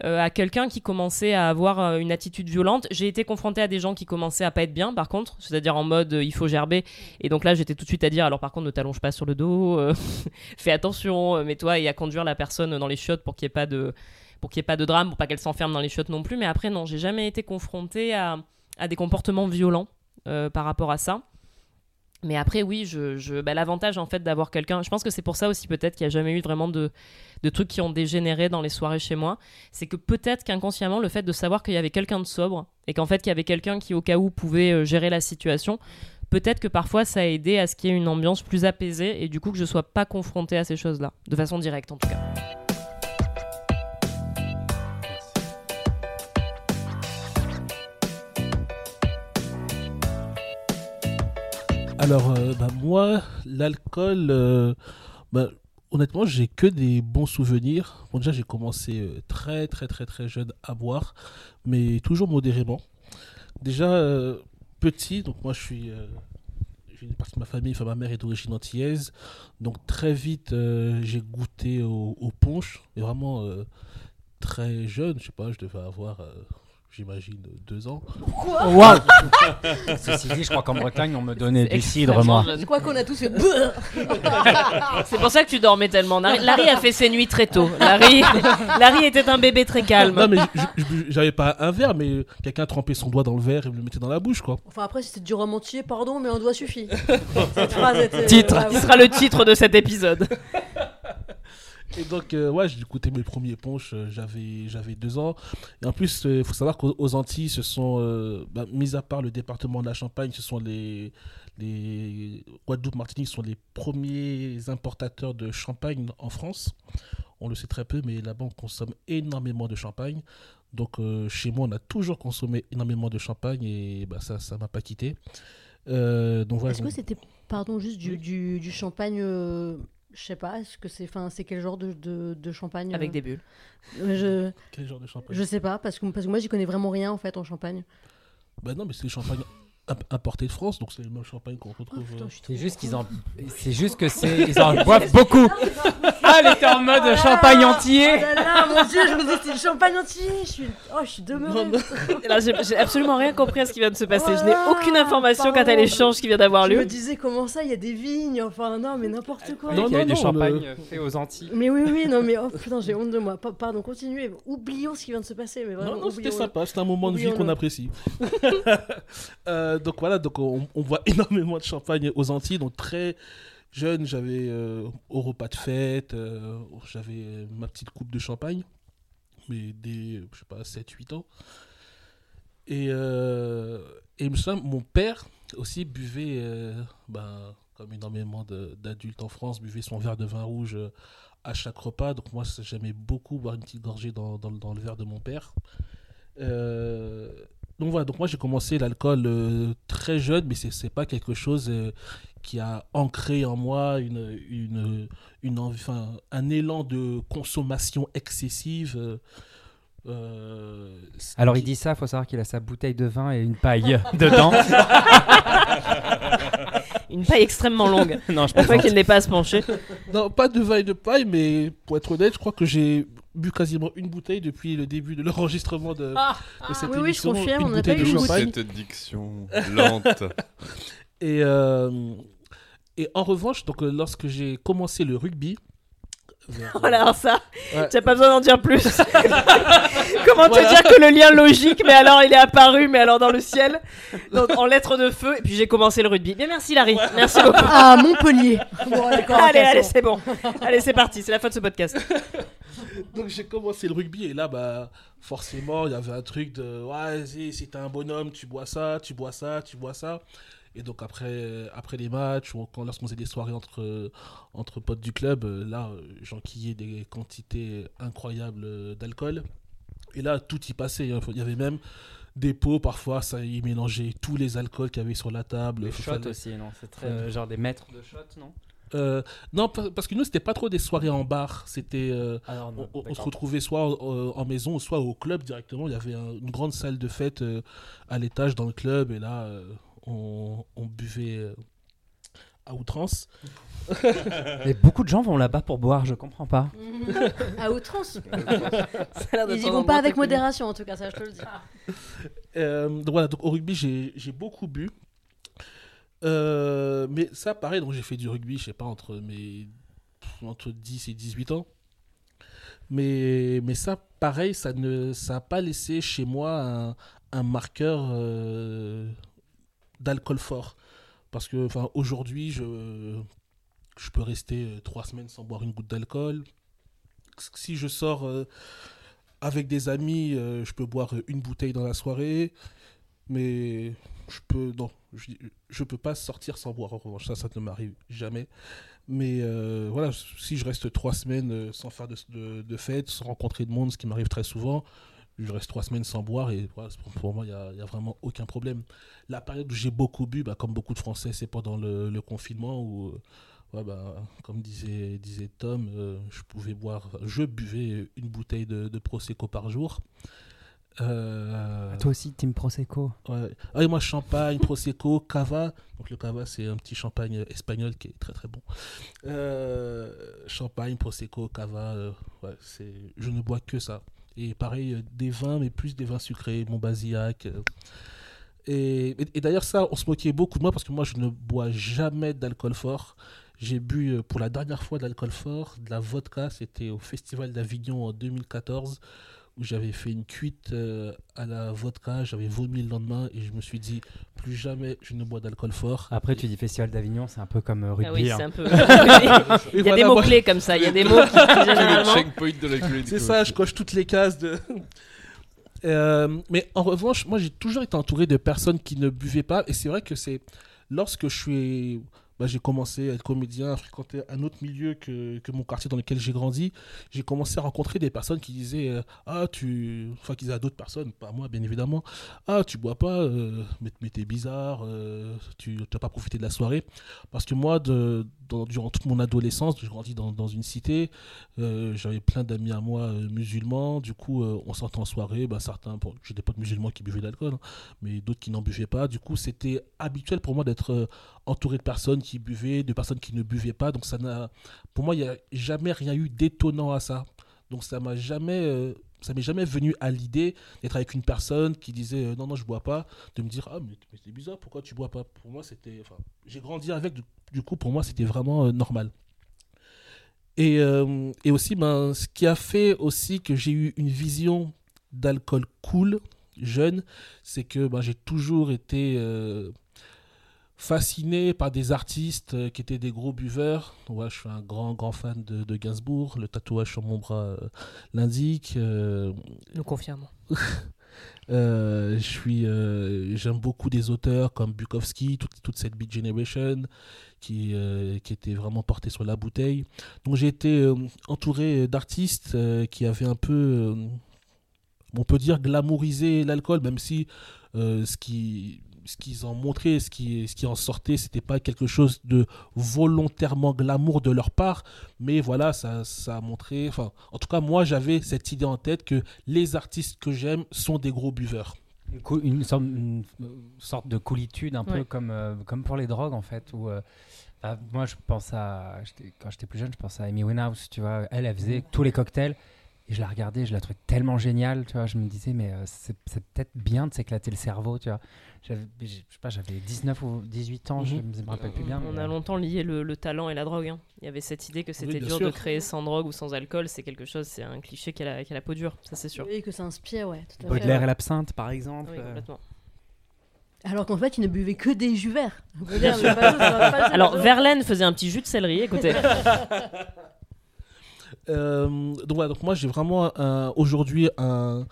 euh, à quelqu'un qui commençait à avoir euh, une attitude violente. J'ai été confrontée à des gens qui commençaient à pas être bien, par contre, c'est-à-dire en mode euh, il faut gerber. Et donc là, j'étais tout de suite à dire alors par contre, ne t'allonge pas sur le dos, [laughs] fais attention, mets-toi et à conduire la personne dans les chiottes pour qu'il n'y ait pas de ait pas de drame, pour pas qu'elle s'enferme dans les chiottes non plus. Mais après, non, j'ai jamais été confrontée à, à des comportements violents par rapport à ça. Mais après, oui, je, bah, l'avantage en fait d'avoir quelqu'un, je pense que c'est pour ça aussi peut-être qu'il n'y a jamais eu vraiment de, de trucs qui ont dégénéré dans les soirées chez moi. C'est que peut-être qu'inconsciemment, le fait de savoir qu'il y avait quelqu'un de sobre et qu'en fait qu'il y avait quelqu'un qui au cas où pouvait euh, gérer la situation, peut-être que parfois ça a aidé à ce qu'il y ait une ambiance plus apaisée et du coup que je sois pas confrontée à ces choses-là, de façon directe en tout cas. Alors, euh, bah, moi, l'alcool, euh, bah, honnêtement, j'ai que des bons souvenirs. Bon, déjà, j'ai commencé euh, très, très, très, très jeune à boire, mais toujours modérément. Déjà, euh, petit, donc moi, je suis. j'ai une partie de ma famille, enfin, ma mère est d'origine antillaise. Donc, très vite, j'ai goûté au, au punch, et vraiment très jeune, je sais pas, je devais avoir. Euh, J'imagine deux ans. Waouh Ceci dit, je crois qu'en Bretagne, on me donnait C'est du cidre, moi. Je crois qu'on a tous fait. [laughs] C'est pour ça que tu dormais tellement. Larry, Larry a fait ses nuits très tôt. Larry, Larry était un bébé très calme. Non, mais je- je- j'avais pas un verre, mais quelqu'un trempait son doigt dans le verre et me le mettait dans la bouche, quoi. Enfin, après, si c'était du rhum entier, pardon, mais un doigt suffit. Cette phrase était. Titre. ouais, Qui ouais. sera le titre de cet épisode. Et donc, euh, ouais, j'ai goûté mes premiers punch, euh, j'avais, j'avais deux ans. Et en plus, il faut savoir qu'aux aux Antilles, ce sont, euh, bah, mis à part le département de la Champagne, ce sont les, les Guadeloupe, Martinique sont les premiers importateurs de champagne en France. On le sait très peu, mais là-bas, on consomme énormément de champagne. Donc, euh, chez moi, on a toujours consommé énormément de champagne et bah, ça, ça m'a pas quitté. Euh, donc voilà. Est-ce que c'était, pardon, juste du, du, du champagne euh, Je sais pas, est-ce que c'est, enfin, c'est quel genre de, de, de champagne Avec euh, des bulles. euh, je, Quel genre de champagne? je sais pas, parce que, parce que moi j'y connais vraiment rien en fait en champagne. Bah non, mais c'est le champagne importé de France, donc c'est le même champagne qu'on Oh, retrouve. euh, C'est juste qu'ils en. C'est juste que c'est. Ils en [laughs] boivent beaucoup. Ah, elle était en mode champagne Oh entier. là là, mon dieu, je me disais c'est le champagne entier. Je suis, oh, je suis demeurée. Non, non. [laughs] Là, j'ai j'ai absolument rien compris à ce qui vient de se passer. Je n'ai aucune information quant à l'échange qui vient d'avoir Je me lieu. disais comment ça, il y a des vignes, enfin non, mais n'importe quoi. Non, Il y avait non, du non, champagne le- fait aux Antilles. Mais oui, oui, non, mais oh [laughs] putain, j'ai honte de moi. Pa- pardon, continuez. Oublions ce qui vient de se passer, mais vraiment. Non, non, c'était sympa, c'était un moment de vie qu'on apprécie. Euh, donc voilà, donc on, voit [laughs] énormément de champagne aux Antilles. Donc très jeune, j'avais euh, au repas de fête, euh, j'avais ma petite coupe de champagne, mais dès, je sais pas, 7-8 ans. Et, euh, et il me semble, mon père aussi buvait, euh, ben, comme énormément d'adultes en France, buvait son verre de vin rouge euh, à chaque repas. Donc moi, j'aimais beaucoup boire une petite gorgée dans, dans dans le verre de mon père. Donc voilà, donc moi j'ai commencé l'alcool euh, très jeune, mais c'est c'est pas quelque chose euh, qui a ancré en moi une, une, une envie- enfin, un élan de consommation excessive. euh, euh, Alors il dit ça, faut savoir qu'il a sa bouteille de vin et une paille [laughs] dedans. [laughs] Une paille extrêmement longue. [laughs] non, je Pourquoi plaisante. qu'il n'ait pas à se pencher Non, pas de vin et de paille, mais pour être honnête, je crois que j'ai bu quasiment une bouteille depuis le début de l'enregistrement de, de cette Oui, oui, je émission. confirme, une on n'a pas eu. Cette diction lente. [laughs] Et, euh, et en revanche, donc, euh, lorsque j'ai commencé le rugby. Vers, Oh là, alors ça, Ouais. tu n'as pas besoin d'en dire plus. [laughs] Comment te dire que le lien logique, mais alors il est apparu, mais alors dans le ciel, donc, en lettres de feu, et puis j'ai commencé le rugby. Bien merci Larry, merci beaucoup. Ah, Montpellier. Bon, [laughs] allez, c'est allez, bon. c'est bon. Allez, c'est parti, c'est la fin de ce podcast. Donc j'ai commencé le rugby et là, bah, forcément, il y avait un truc de ouais, si t'es un bonhomme, tu bois ça, tu bois ça, tu bois ça. Et donc après, après les matchs, ou quand lorsqu'on faisait des soirées entre, euh, entre potes du club, euh, là, euh, j'enquillais des quantités incroyables euh, d'alcool. Et là, tout y passait. hein. Il y avait même des pots, parfois, ça y mélangeait tous les alcools qu'il y avait sur la table. Faut shots aussi, non C'est très euh, genre des maîtres de shots, non? Euh, non, pa- parce que nous, c'était pas trop des soirées en bar. C'était. euh, Alors, on, on- on se retrouvait soit euh, en maison, soit au club directement. Il y avait un- une grande salle de fête euh, à l'étage dans le club et là, euh, on, on buvait euh, à outrance. [laughs] Et beaucoup de gens vont là-bas pour boire, je comprends pas. [laughs] À outrance. Ils y vont pas avec modération, en tout cas, ça, je te le dis. Euh, donc voilà, donc au rugby, j'ai j'ai beaucoup bu. Euh, mais ça, pareil, donc j'ai fait du rugby, je sais pas, entre mes entre 10 et 18 ans. Mais, mais ça, pareil, ça ne ça a pas laissé chez moi un, un marqueur euh, d'alcool fort. Parce que aujourd'hui, je, je peux rester euh, trois semaines sans boire une goutte d'alcool. Si je sors euh, avec des amis, euh, je peux boire une bouteille dans la soirée. Mais je peux. Non, je, peux pas sortir sans boire. En revanche, ça, ça ne m'arrive jamais. Mais voilà, si je reste trois semaines sans faire de, de, de fête, sans rencontrer de monde, ce qui m'arrive très souvent, je reste trois semaines sans boire et voilà, pour, moi, il n'y a, vraiment aucun problème. La période où j'ai beaucoup bu, bah, comme beaucoup de Français, c'est pendant le, le confinement où, euh, ouais, bah, comme disait, disait Tom, euh, je pouvais boire, je buvais une bouteille de, de Prosecco par jour. Euh, Toi aussi, Team Prosecco. Ouais. Ah, et moi, champagne, prosecco, cava. Donc le cava, c'est un petit champagne espagnol qui est très très bon. Euh, champagne, prosecco, cava. euh, ouais. Je ne bois que ça. Et pareil, euh, des vins, mais plus des vins sucrés, mon basillac. euh. Et, et- d'ailleurs, ça, on se moquait beaucoup de moi parce que moi, je ne bois jamais d'alcool fort. J'ai bu euh, pour la dernière fois de l'alcool fort, de la vodka. C'était au Festival d'Avignon en 2014 où j'avais fait une cuite euh, à la vodka, j'avais vomi le lendemain et je me suis dit plus jamais je ne bois d'alcool fort. Après, tu dis Festival d'Avignon, c'est un peu comme euh, rugby. Ah oui, hein. c'est un peu. [laughs] [laughs] Il y a voilà, des moi, mots-clés comme ça, il y a des mots qui, de. C'est ça, je coche toutes les cases de. [laughs] Euh, mais en revanche, moi j'ai toujours été entouré de personnes qui ne buvaient pas et c'est vrai que c'est lorsque je suis bah, j'ai commencé à être comédien, à fréquenter un autre milieu que, que mon quartier dans lequel j'ai grandi, j'ai commencé à rencontrer des personnes qui disaient euh, Ah, tu. Enfin, qui disaient à d'autres personnes, pas moi bien évidemment, Ah, tu bois pas, euh, mais, mais t'es bizarre, euh, tu n'as pas profité de la soirée. Parce que moi, de, durant toute mon adolescence, j'ai grandi dans, dans une cité, euh, j'avais plein d'amis à moi musulmans, du coup, on sortait en soirée, bah, certains, bon, j'ai des potes musulmans qui buvaient de l'alcool, hein, mais d'autres qui n'en buvaient pas. Du coup, c'était habituel pour moi d'être entouré de personnes qui buvaient, de personnes qui ne buvaient pas. Donc ça n'a, pour moi, il n'y a jamais rien eu d'étonnant à ça. Donc ça m'a jamais, euh, ça m'est jamais venu à l'idée d'être avec une personne qui disait euh, non non je bois pas, de me dire ah mais, c'est bizarre pourquoi tu bois pas? Pour moi c'était, j'ai grandi avec, du, coup pour moi c'était vraiment euh, normal. Et, et aussi ben ce qui a fait aussi que j'ai eu une vision d'alcool cool jeune, c'est que ben, j'ai toujours été fasciné par des artistes euh, qui étaient des gros buveurs. Voilà, je suis un grand, grand fan de, de Gainsbourg. Le tatouage sur mon bras euh, l'indique. Euh, Nous confirmons. [laughs] euh, je suis, euh, j'aime beaucoup des auteurs comme Bukowski, toute, toute cette Beat Generation qui, euh, qui était vraiment portée sur la bouteille. Donc j'ai été entouré d'artistes qui avaient un peu, on peut dire, glamourisé l'alcool, même si ce qui ce qu'ils en montraient, ce qui, ce qui en sortait, c'était pas quelque chose de volontairement glamour de leur part, mais voilà, ça, ça a montré. Enfin, en tout cas, moi, j'avais cette idée en tête que les artistes que j'aime sont des gros buveurs. Une, sorte, une, sorte de coolitude, un peu comme, euh, comme pour les drogues en fait. Où, euh, bah, moi, je pense à. Quand j'étais plus jeune, je pensais à Amy Winehouse, tu vois. Elle, elle faisait tous les cocktails. Et je la regardais, je la trouvais tellement géniale, tu vois. Je me disais, mais euh, c'est peut-être bien de s'éclater le cerveau, tu vois. J'avais, je sais pas, j'avais 19 ou 18 ans, je Mhm. me rappelle plus bien. On mais, a euh, longtemps lié le, le talent et la drogue. hein. Il y avait cette idée que c'était dur sûr. de créer sans drogue ou sans alcool. C'est quelque chose, c'est un cliché qui a la, qui a la peau dure, ça c'est sûr. Oui, que ça inspire, ouais. Tout à fait. Baudelaire et l'absinthe, par exemple. Oui, euh, complètement. Alors qu'en fait, il ne buvait que des jus verts. [laughs] Baudelaire, pas- pas- Alors, Verlaine faisait un petit jus de céleri, écoutez. [laughs] Euh, donc, voilà, donc moi j'ai vraiment un- aujourd'hui un,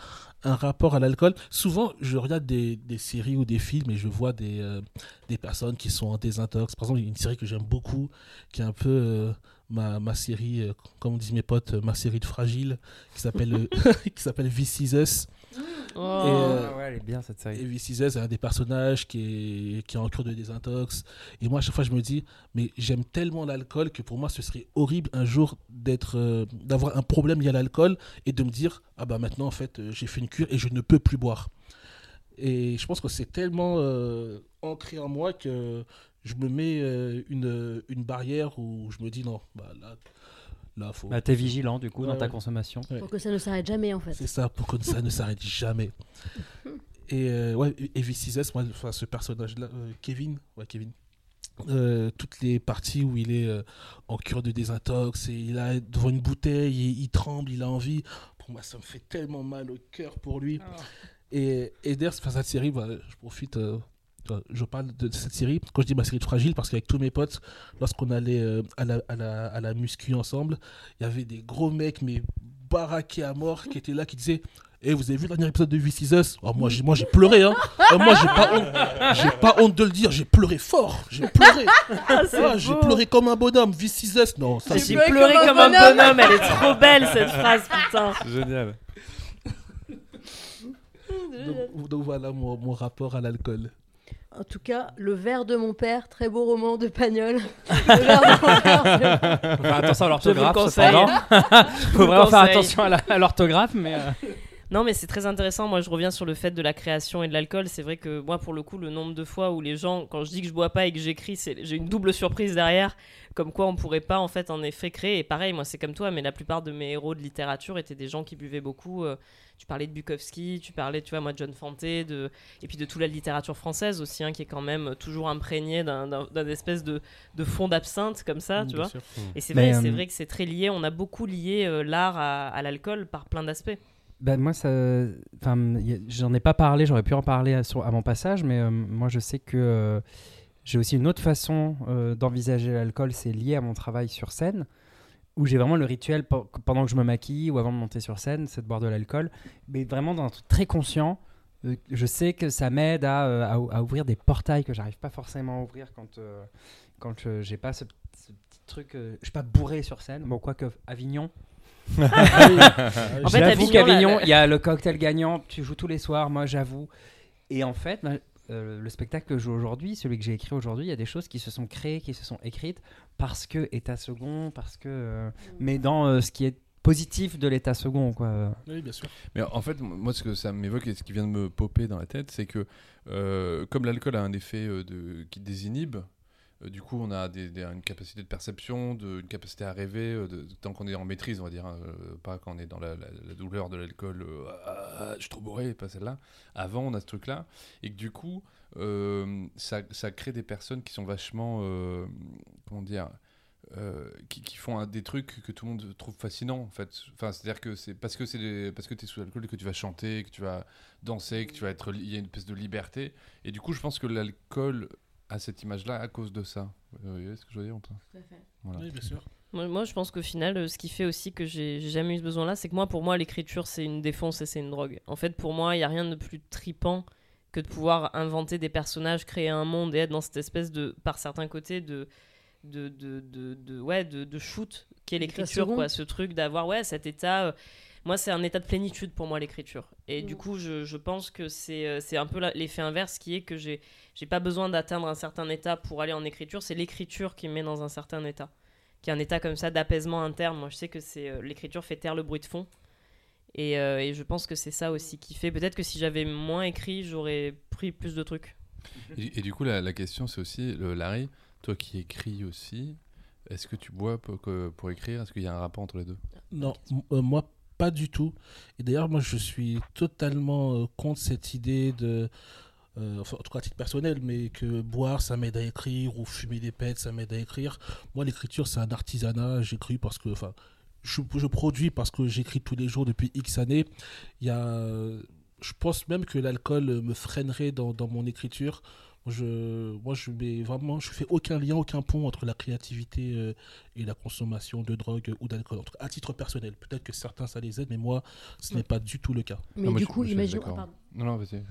un rapport à l'alcool. Souvent je regarde des, des séries ou des films et je vois des, euh, des personnes qui sont en désintox. Par exemple, une série que j'aime beaucoup qui est un peu euh, ma, ma série, euh, comme disent mes potes, euh, ma série de fragile qui s'appelle [laughs] qui s'appelle Us. Oh. Et, euh, Ah ouais, elle est bien cette série. Et V6 est un des personnages qui est, qui est en cure de désintox. Et moi, à chaque fois, je me dis, mais j'aime tellement l'alcool que pour moi, ce serait horrible un jour d'être, euh, d'avoir un problème lié à l'alcool et de me dire, ah bah maintenant, en fait, euh, j'ai fait une cure et je ne peux plus boire. Et je pense que c'est tellement euh, ancré en moi que je me mets euh, une, une barrière où je me dis, non, bah là, là, faut. Bah, t'es vigilant du coup dans Ouais, ta ouais. consommation. Pour que ça ne s'arrête jamais, en fait. C'est ça, pour que ça ne s'arrête jamais. [laughs] Et euh, ouais, et V6S, moi, enfin, ce personnage-là, euh, Kevin, ouais, Kevin, euh, toutes les parties où il est euh, en cure de désintox et il a devant une bouteille, il tremble, il a envie. Pour moi, ça me fait tellement mal au cœur pour lui. Et, et d'ailleurs, enfin, cette série, bah, je profite, euh, je parle de cette série, quand je dis ma série de fragile, parce qu'avec tous mes potes, lorsqu'on allait euh, à, la, à, la, à la muscu ensemble, il y avait des gros mecs, mais baraqués à mort, qui étaient là, qui disaient et vous avez vu le dernier épisode de This Is Us? Oh, Moi, j'ai, moi, j'ai pleuré. Hein. Moi, j'ai pas, honte, j'ai pas honte de le dire. J'ai pleuré fort. J'ai pleuré. [laughs] Ah, c'est Ah, j'ai pleuré comme un bonhomme. This Is Us, non. Ça, J'ai c'est- pleuré comme un bonhomme, elle est trop belle cette phrase, putain. Génial. donc, donc voilà mon, mon rapport à l'alcool. En tout cas, Le verre de mon père, très beau roman de Pagnol. [laughs] Le verre de mon père, Faut [laughs] faire attention à l'orthographe, cependant. [laughs] Faut vraiment faire attention à l'orthographe, mais. euh, Non, mais c'est très intéressant. Moi, je reviens sur le fait de la création et de l'alcool. C'est vrai que moi, pour le coup, le nombre de fois où les gens, quand je dis que je bois pas et que j'écris, c'est- j'ai une double surprise derrière, comme quoi on pourrait pas en fait en effet créer. Et pareil, moi, c'est comme toi, mais la plupart de mes héros de littérature étaient des gens qui buvaient beaucoup. Euh, tu parlais de Bukowski, tu parlais, tu vois, moi, de John Fante, de... et puis de toute la littérature française aussi, hein, qui est quand même toujours imprégnée d'un espèce de, de fond d'absinthe comme ça, tu Bien vois. sûr. Et c'est vrai, c'est euh, vrai que c'est très lié. On a beaucoup lié euh, l'art à, à l'alcool par plein d'aspects. Ben, moi, ça, j'en ai pas parlé, j'aurais pu en parler à, sur- à mon passage, mais euh, moi, je sais que euh, j'ai aussi une autre façon euh, d'envisager l'alcool, c'est lié à mon travail sur scène, où j'ai vraiment le rituel pe- pendant que je me maquille ou avant de monter sur scène, c'est de boire de l'alcool, mais vraiment dans un truc très conscient. je sais que ça m'aide à, à, ouvrir des portails que j'arrive pas forcément à ouvrir quand, quand j'ai pas ce, petit truc. je suis pas bourré sur scène. Bon, quoique Avignon. [laughs] En fait, j'avoue Avignon, qu'Avignon, il y a le cocktail gagnant. Tu joues tous les soirs, moi j'avoue. Et en fait, bah, euh, le spectacle que je joue aujourd'hui, celui que j'ai écrit aujourd'hui, il y a des choses qui se sont créées, qui se sont écrites parce que état second, parce que. euh, mais dans euh, ce qui est positif de l'état second, quoi. Oui, bien sûr. Mais en fait, moi, ce que ça m'évoque et ce qui vient de me popper dans la tête, c'est que euh, comme l'alcool a un effet euh, de, qui désinhibe, euh, du coup, on a des- une capacité de perception, une capacité à rêver, euh, tant qu'on est en maîtrise, on va dire, hein, euh, pas quand on est dans la, douleur de l'alcool, euh, Ah, je suis trop bourré, pas celle-là. Avant, on a ce truc-là, et que du coup, euh, ça, ça crée des personnes qui sont vachement, euh, comment dire, euh, qui, font des trucs que tout le monde trouve fascinants en fait. C'est-à-dire que c'est parce que c'est parce que tu es sous l'alcool que tu vas chanter, que tu vas danser, que tu vas être il y a une espèce de liberté et du coup, je pense que l'alcool a cette image-là à cause de ça. Vous voyez ce que je veux dire ou pas? Voilà. Oui, bien sûr. Moi, moi, je pense qu'au final, euh, ce qui fait aussi que j'ai jamais eu ce besoin-là, c'est que moi, pour moi, l'écriture, c'est une défonce et c'est une drogue. En fait, pour moi, il n'y a rien de plus tripant que de pouvoir inventer des personnages, créer un monde et être dans cette espèce de, par certains côtés, de, de, de, de, de- ouais, de, de shoot qu'est l'écriture, quoi. Ce truc d'avoir, ouais, cet état. euh, moi, c'est un état de plénitude pour moi, l'écriture. Et du Mm. coup, je, je pense que c'est euh, c'est un peu l'effet inverse qui est que j'ai j'ai pas besoin d'atteindre un certain état pour aller en écriture. C'est l'écriture qui me met dans un certain état qui est un état comme ça d'apaisement interne. Moi, je sais que c'est euh, l'écriture fait taire le bruit de fond. Et, euh, et je pense que c'est ça aussi qui fait. Peut-être que si j'avais moins écrit, j'aurais pris plus de trucs. Et, et du coup, la, la question, c'est aussi, le, Larry, toi qui écris aussi, est-ce que tu bois pour, pour écrire? Est-ce qu'il y a un rapport entre les deux? Non, euh, moi, pas du tout. Et d'ailleurs, moi, je suis totalement euh, contre cette idée de. euh, enfin, en tout cas, à titre personnel, mais que boire, ça m'aide à écrire, ou fumer des pets, ça m'aide à écrire. Moi, l'écriture, c'est un artisanat. J'écris parce que. Enfin, je, je produis parce que j'écris tous les jours depuis X années. Il y a. euh, Je pense même que l'alcool me freinerait dans, dans mon écriture. Je, moi, je mets vraiment, je fais aucun lien, aucun pont entre la créativité euh, et la consommation de drogue ou d'alcool. En tout cas, à titre personnel. Peut-être que certains, ça les aide, mais moi, ce n'est pas du tout le cas. Mais du coup, je imaginons, ah. Non, non, vas-y.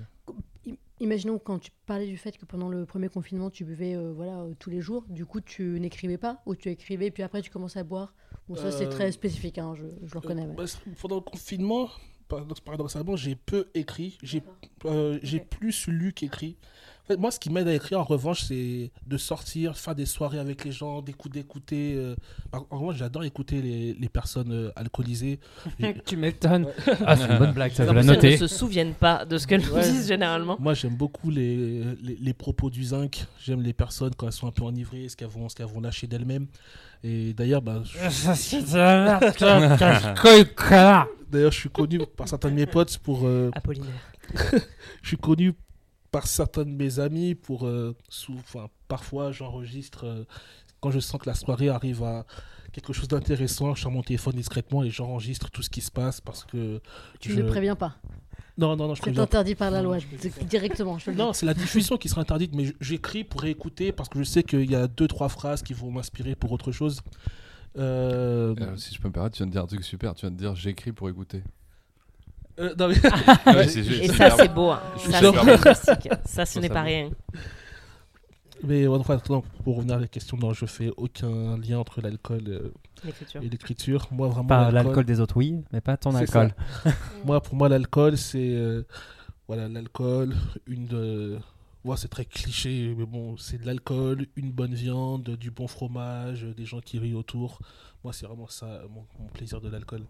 Imaginons quand tu parlais du fait que pendant le premier confinement, tu buvais euh, voilà, euh, tous les jours. Du coup, tu n'écrivais pas ou tu écrivais, puis après, tu commençais à boire. Bon, ça, c'est Euh, très spécifique, hein, je, je le reconnais. Euh, bah, pendant le confinement, paradox- paradoxalement, j'ai peu écrit. J'ai euh, plus lu qu'écrit. En fait, moi, ce qui m'aide à écrire, en revanche, c'est de sortir, faire des soirées avec les gens, d'écouter. euh, En en revanche, j'adore écouter les, les personnes euh, alcoolisées. [laughs] Tu m'étonnes. Ah, c'est une bonne blague, ça, je la personnes ne noter. se souviennent pas de ce qu'elles nous Ouais. disent généralement. Moi, j'aime beaucoup les, les, les propos du zinc. J'aime les personnes quand elles sont un peu enivrées, ce qu'elles vont, ce qu'elles vont lâcher d'elles-mêmes. Et d'ailleurs, bah, je, d'ailleurs, je suis connu par certains de mes potes pour. euh, Apollinaire. [laughs] je suis connu par certains de mes amis pour. euh, sous, enfin, parfois, j'enregistre. euh, quand je sens que la soirée arrive à quelque chose d'intéressant, je sors mon téléphone discrètement et j'enregistre tout ce qui se passe parce que. Tu je- ne préviens pas. Non, non, non, je C'est préviens interdit par la Non, loi, je directement. Je. Non, c'est la diffusion qui sera interdite, mais j'écris pour réécouter parce que je sais qu'il y a deux, trois phrases qui vont m'inspirer pour autre chose. Euh, Euh, si je peux me permettre, tu viens de dire un truc super. Tu viens de dire j'écris pour écouter. Euh, non, mais- [laughs] Ouais, c'est- Et ça, c'est beau. hein. Je suis Ça, c'est. Ça, ce n'est pas rien. mais enfin, non, pour revenir à la question, non, je fais aucun lien entre l'alcool euh, et l'écriture. Moi, vraiment, Pas l'alcool- l'alcool des autres, oui, mais pas ton alcool. [laughs] Moi, pour moi, l'alcool, c'est euh, voilà, l'alcool, une. euh, ouais, c'est très cliché, mais bon, c'est de l'alcool, une bonne viande, du bon fromage, des gens qui rient autour. Moi, c'est vraiment ça, mon, mon plaisir de l'alcool.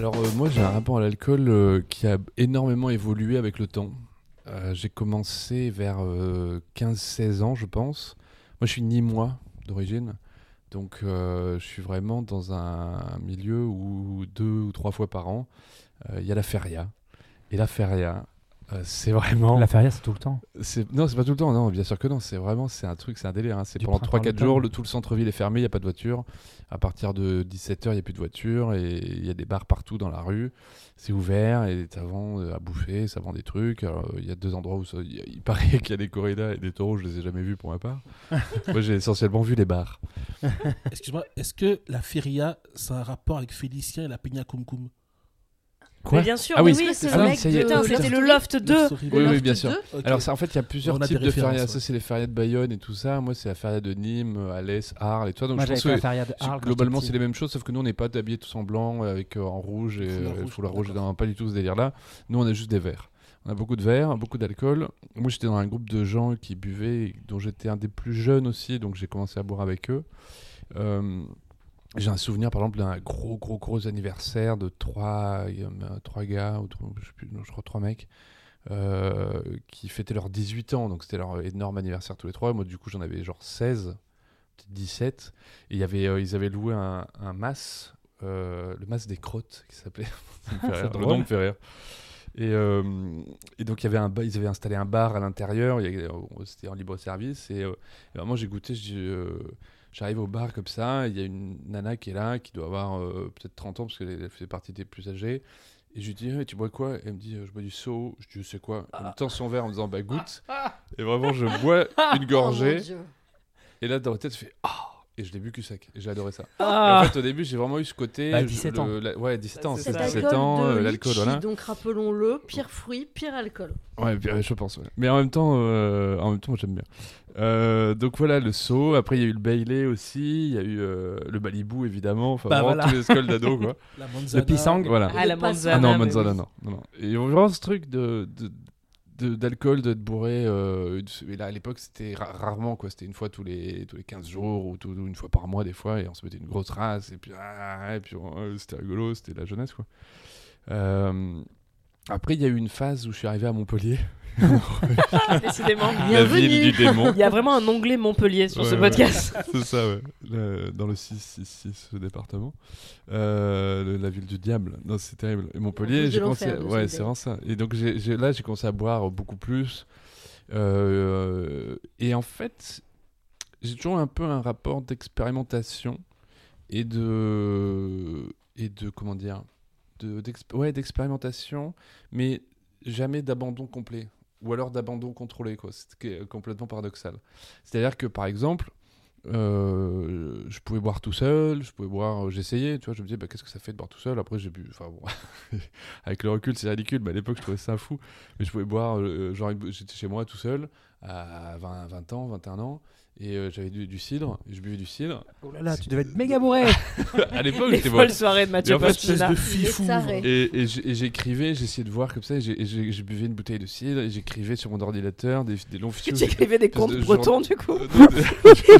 Alors euh, moi j'ai un rapport à l'alcool euh, qui a énormément évolué avec le temps. Euh, j'ai commencé vers euh, 15-16 ans je pense. Moi je suis nîmois d'origine. Donc je suis vraiment dans un milieu où deux ou trois fois par an, il y a la feria. Et la feria, euh, c'est vraiment. La feria, c'est tout le temps. c'est- Non, c'est pas tout le temps, non, bien sûr que non. C'est vraiment, c'est un truc, c'est un délire. hein. C'est pendant printemps à 3-4 l'automne. jours, le, tout le centre-ville est fermé, il n'y a pas de voiture. À partir de 17h, il n'y a plus de voiture et il y a des bars partout dans la rue. C'est ouvert et ça vend euh, à bouffer, ça vend des trucs. Alors, Il y a deux endroits où ça- il y a- il paraît qu'il y a des corridas et des taureaux, je les ai jamais vus pour ma part. [laughs] Moi, j'ai essentiellement vu les bars. Excuse-moi, est-ce que la feria, c'est un rapport avec Félicien et la Peña Cum Cum? Mais bien sûr, Ah oui, oui, c'est c'est le ah oui, de c'était le. Loft 2. Love Story. Oui, bien sûr. 2. Ok. Alors, ça, en fait, il y a plusieurs On a des types de références, ferias. ouais. Ça, c'est les ferias de Bayonne et tout ça. Moi, c'est la feria de Nîmes, euh, Alès, Arles et tout ça. Donc, Moi, je j'avais pense fait que la feria de c'est- Arles. quand globalement, c'est les mêmes choses, sauf que nous, on n'est pas habillés tous en blanc, euh, avec euh, en rouge et euh, rouge, foulard rouge. Non, pas du tout ce délire-là. Nous, on a juste des verres. On a beaucoup de verres, beaucoup d'alcool. Moi, j'étais dans un groupe de gens qui buvaient, dont j'étais un des plus jeunes aussi, donc j'ai commencé à boire avec eux. Euh, j'ai un souvenir, par exemple, d'un gros, gros, gros anniversaire de trois, euh, trois gars, ou trois- je, sais plus, non, je crois trois mecs, euh, qui fêtaient leurs 18 ans. Donc, c'était leur énorme anniversaire tous les trois. Moi, du coup, j'en avais genre 16, peut-être 17. Et y avait, euh, ils avaient loué un, un mas, euh, le mas des crottes, qui s'appelait. [laughs] Ça me fait rire. C'est Le nom me fait rire. Et, euh, et donc, il y avait un ils avaient installé un bar à l'intérieur. C'était en libre service. Et, euh, et vraiment, j'ai goûté. je dis, euh, J'arrive au bar comme ça. Il y a une nana qui est là, qui doit avoir euh, peut-être 30 ans, parce qu'elle elle fait partie des plus âgés. Et je lui dis, Eh, tu bois quoi? Elle me dit, euh, je bois du seau. Je dis, c'est quoi? Elle me tend son verre en me disant, bah goûte. [laughs] Et vraiment, je bois [laughs] une Oh gorgée. Dieu. et là, dans la tête, je fais, ah Et je l'ai bu cul sec. Et j'ai adoré ça. Et Ah. en fait, au début, j'ai vraiment eu ce côté. Bah, je- 17 le- ans. la- ouais, 17 ans. C'est c'est ça. 17 Cet ans, euh, de l'alcool, voilà. Donc rappelons-le, pire fruit, pire alcool. Ouais, je pense. ouais. Mais en même temps, euh, en même temps, moi, j'aime bien. Euh, donc voilà, le saut. Après, il y a eu le Bailey aussi. Il y a eu euh, le Balibou, évidemment. Enfin, Bah, vraiment voilà. tous les scoles d'ado, quoi. [laughs] La manzana. Le pisang. Voilà. Ah, la passant. manzana. Ah non, Manzana, oui. non. non, non. Et vraiment ce truc de- d'alcool, d'être bourré. euh, et là, à l'époque, c'était ra- rarement, quoi. C'était une fois tous les, tous les 15 jours ou, une fois par mois, des fois. Et on se mettait une grosse race. Et puis, ah, puis on- c'était rigolo. C'était la jeunesse, quoi. Euh, après, il y a eu une phase où je suis arrivé à Montpellier. [laughs] Décidément. la ville du démon. Il y a vraiment un onglet Montpellier sur ce ouais. podcast. C'est ça, ouais. Le- dans le 666 ce département. Euh, le- la ville du diable. Non, c'est terrible. Et Montpellier, j'ai commencé. de Ouais, c'est vraiment ça. Et donc, là, j'ai commencé à boire beaucoup plus. Euh, et en fait, j'ai toujours un peu un rapport d'expérimentation et de. Et de. Comment dire de, Ouais, d'expérimentation, mais jamais d'abandon complet. Ou alors d'abandon contrôlé. C'est complètement paradoxal. C'est-à-dire que, par exemple, euh, je pouvais boire tout seul, je pouvais boire, euh, j'essayais, tu vois, je me disais, bah, qu'est-ce que ça fait de boire tout seul? Après, j'ai bu, enfin bon, [laughs] avec le recul, c'est ridicule, mais à l'époque, je trouvais ça fou. Mais je pouvais boire, euh, genre, j'étais chez moi tout seul, à 20, 20 ans, 21 ans, et euh, j'avais du, du cidre, et je buvais du cidre. Oh là là, tu devais être méga bourré. [laughs] à l'époque, j'étais bon. soirées de Mathieu Pastina. de fifou. taré. Et, et j'- et j'écrivais, j'essayais de voir comme ça, et j'ai- buvais une bouteille de cidre, et j'écrivais sur mon ordinateur des, des longs fichiers. tu écrivais des contes de bretons du coup.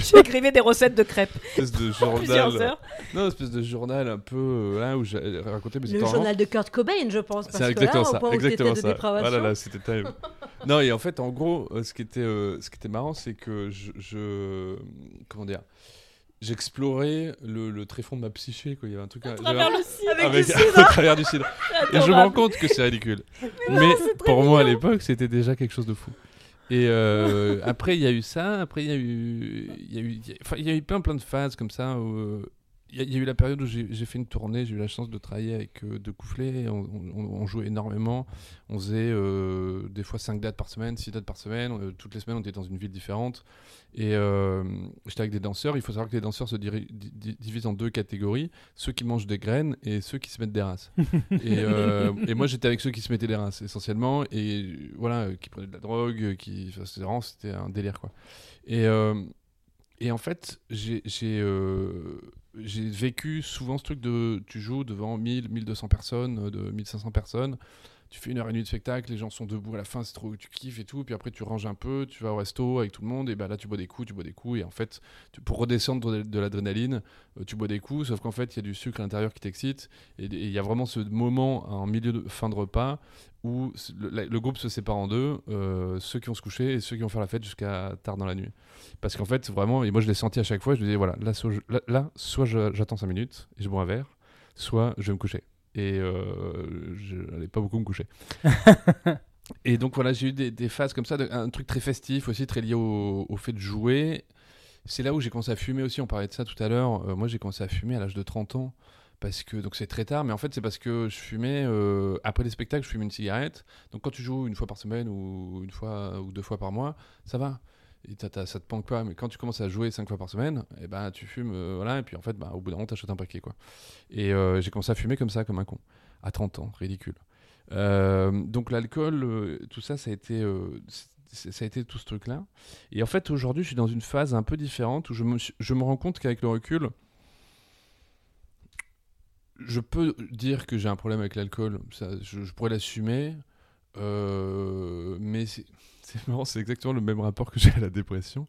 tu [laughs] écrivais des recettes de crêpes. [laughs] espèce de journal. Non, espèce de journal un peu euh, là où j'ai raconté mes Le temps journal de Kurt Cobain, je pense. Parce C'est que exactement là, au ça. où Exactement de ça. dépravation. Voilà, là, c'était terrible. non, et en fait, en gros, ce qui était, euh, ce qui était marrant, c'est que je, je- comment dire, j'explorais le, le tréfonds de ma psyché. Quoi. Il y avait un truc à, Travers le cidre. Avec avec- du cidre. au [laughs] travers du cidre. Et je me rends compte que c'est ridicule. [laughs] Mais, pour moi, à l'époque, c'était déjà quelque chose de fou. Et euh, [laughs] après, il y a eu ça. Après, il y a eu, il y a eu, il y a- enfin, il y a eu plein, plein de phases comme ça. où, euh, il y, a- il y a eu la période où j'ai fait une tournée. J'ai eu la chance de travailler avec euh, De Coufflet. On, on- on jouait énormément. On faisait euh, des fois 5 dates par semaine, 6 dates par semaine. Euh, toutes les semaines, on était dans une ville différente. Et euh, j'étais avec des danseurs. Il faut savoir que les danseurs se diri- di- di- divisent en deux catégories ceux qui mangent des graines et ceux qui se mettent des races. [laughs] et, et moi, j'étais avec ceux qui se mettaient des races essentiellement. Et voilà, qui prenaient de la drogue. Qui, enfin, c'était un délire, quoi. Et, et en fait, euh, j'ai vécu souvent ce truc de tu joues devant 1000, 1200 personnes, euh, de 1500 personnes, tu fais une heure et demie de spectacle, les gens sont debout à la fin, c'est trop, tu kiffes et tout, puis après tu ranges un peu, tu vas au resto avec tout le monde, et ben là tu bois des coups, tu bois des coups, et en fait, pour redescendre de, l'adrénaline, euh, tu bois des coups, sauf qu'en fait il y a du sucre à l'intérieur qui t'excite, et il y a vraiment ce moment en milieu de fin de repas où le, groupe se sépare en deux, euh, ceux qui vont se coucher et ceux qui vont faire la fête jusqu'à tard dans la nuit. Parce qu'en fait, vraiment, et moi je l'ai senti à chaque fois, je me disais, voilà, là, soit, je- là, là, soit je- j'attends 5 minutes et je bois un verre, soit je vais me coucher. Et euh, je n'allais pas beaucoup me coucher. [laughs] Et donc voilà, j'ai eu des, des phases comme ça, de- un truc très festif aussi, très lié au, au fait de jouer. C'est là où j'ai commencé à fumer aussi, on parlait de ça tout à l'heure. Euh, moi j'ai commencé à fumer à l'âge de 30 ans. Parce que, donc c'est très tard, mais en fait c'est parce que je fumais, euh, après les spectacles, je fume une cigarette. Donc quand tu joues une fois par semaine ou une fois ou deux fois par mois, ça va. Et t'as- ça te manque pas. Mais quand tu commences à jouer cinq fois par semaine, et ben tu fumes, euh, voilà, et puis en fait, bah, au bout d'un moment, t'achètes un paquet, quoi. Et euh, j'ai commencé à fumer comme ça, comme un con, à 30 ans, ridicule. Euh, donc l'alcool, tout ça, ça a été, ça a été tout ce truc-là. Et en fait, aujourd'hui, je suis dans une phase un peu différente où je me, je me rends compte qu'avec le recul, je peux dire que j'ai un problème avec l'alcool. Je, je pourrais l'assumer. Mais c'est c'est marrant, c'est exactement le même rapport que j'ai à la dépression.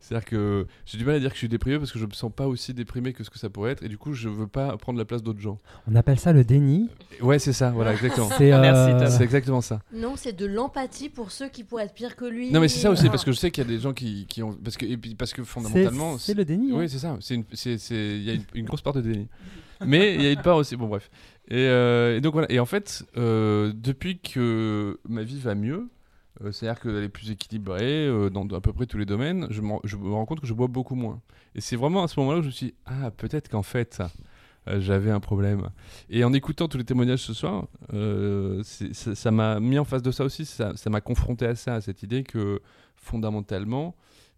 C'est-à-dire que j'ai du mal à dire que je suis déprimé parce que je me sens pas aussi déprimé que ce que ça pourrait être. Et du coup, je veux pas prendre la place d'autres gens. On appelle ça le déni. Ouais, c'est ça, voilà, exactement. C'est euh, Merci, Tom. C'est exactement ça. Non, c'est de l'empathie pour ceux qui pourraient être pires que lui. Non, mais c'est ça aussi, Ah. parce que je sais qu'il y a des gens qui, qui ont. Parce que, et puis parce que fondamentalement. c'est le déni. hein. Oui, c'est ça. C'est une- c'est- c'est- Il y a une, une grosse part de déni. Mais il y a une part aussi. Bon, bref. Et, euh, et donc voilà. Et en fait, euh, depuis que ma vie va mieux, euh, c'est-à-dire qu'elle est plus équilibrée euh, dans à peu près tous les domaines, je, m'en- je me rends compte que je bois beaucoup moins. Et c'est vraiment à ce moment-là où je me suis dit, ah, peut-être qu'en fait, euh, j'avais un problème. Et en écoutant tous les témoignages ce soir, ça m'a mis en face de ça aussi. Ça m'a confronté à ça, à cette idée que fondamentalement,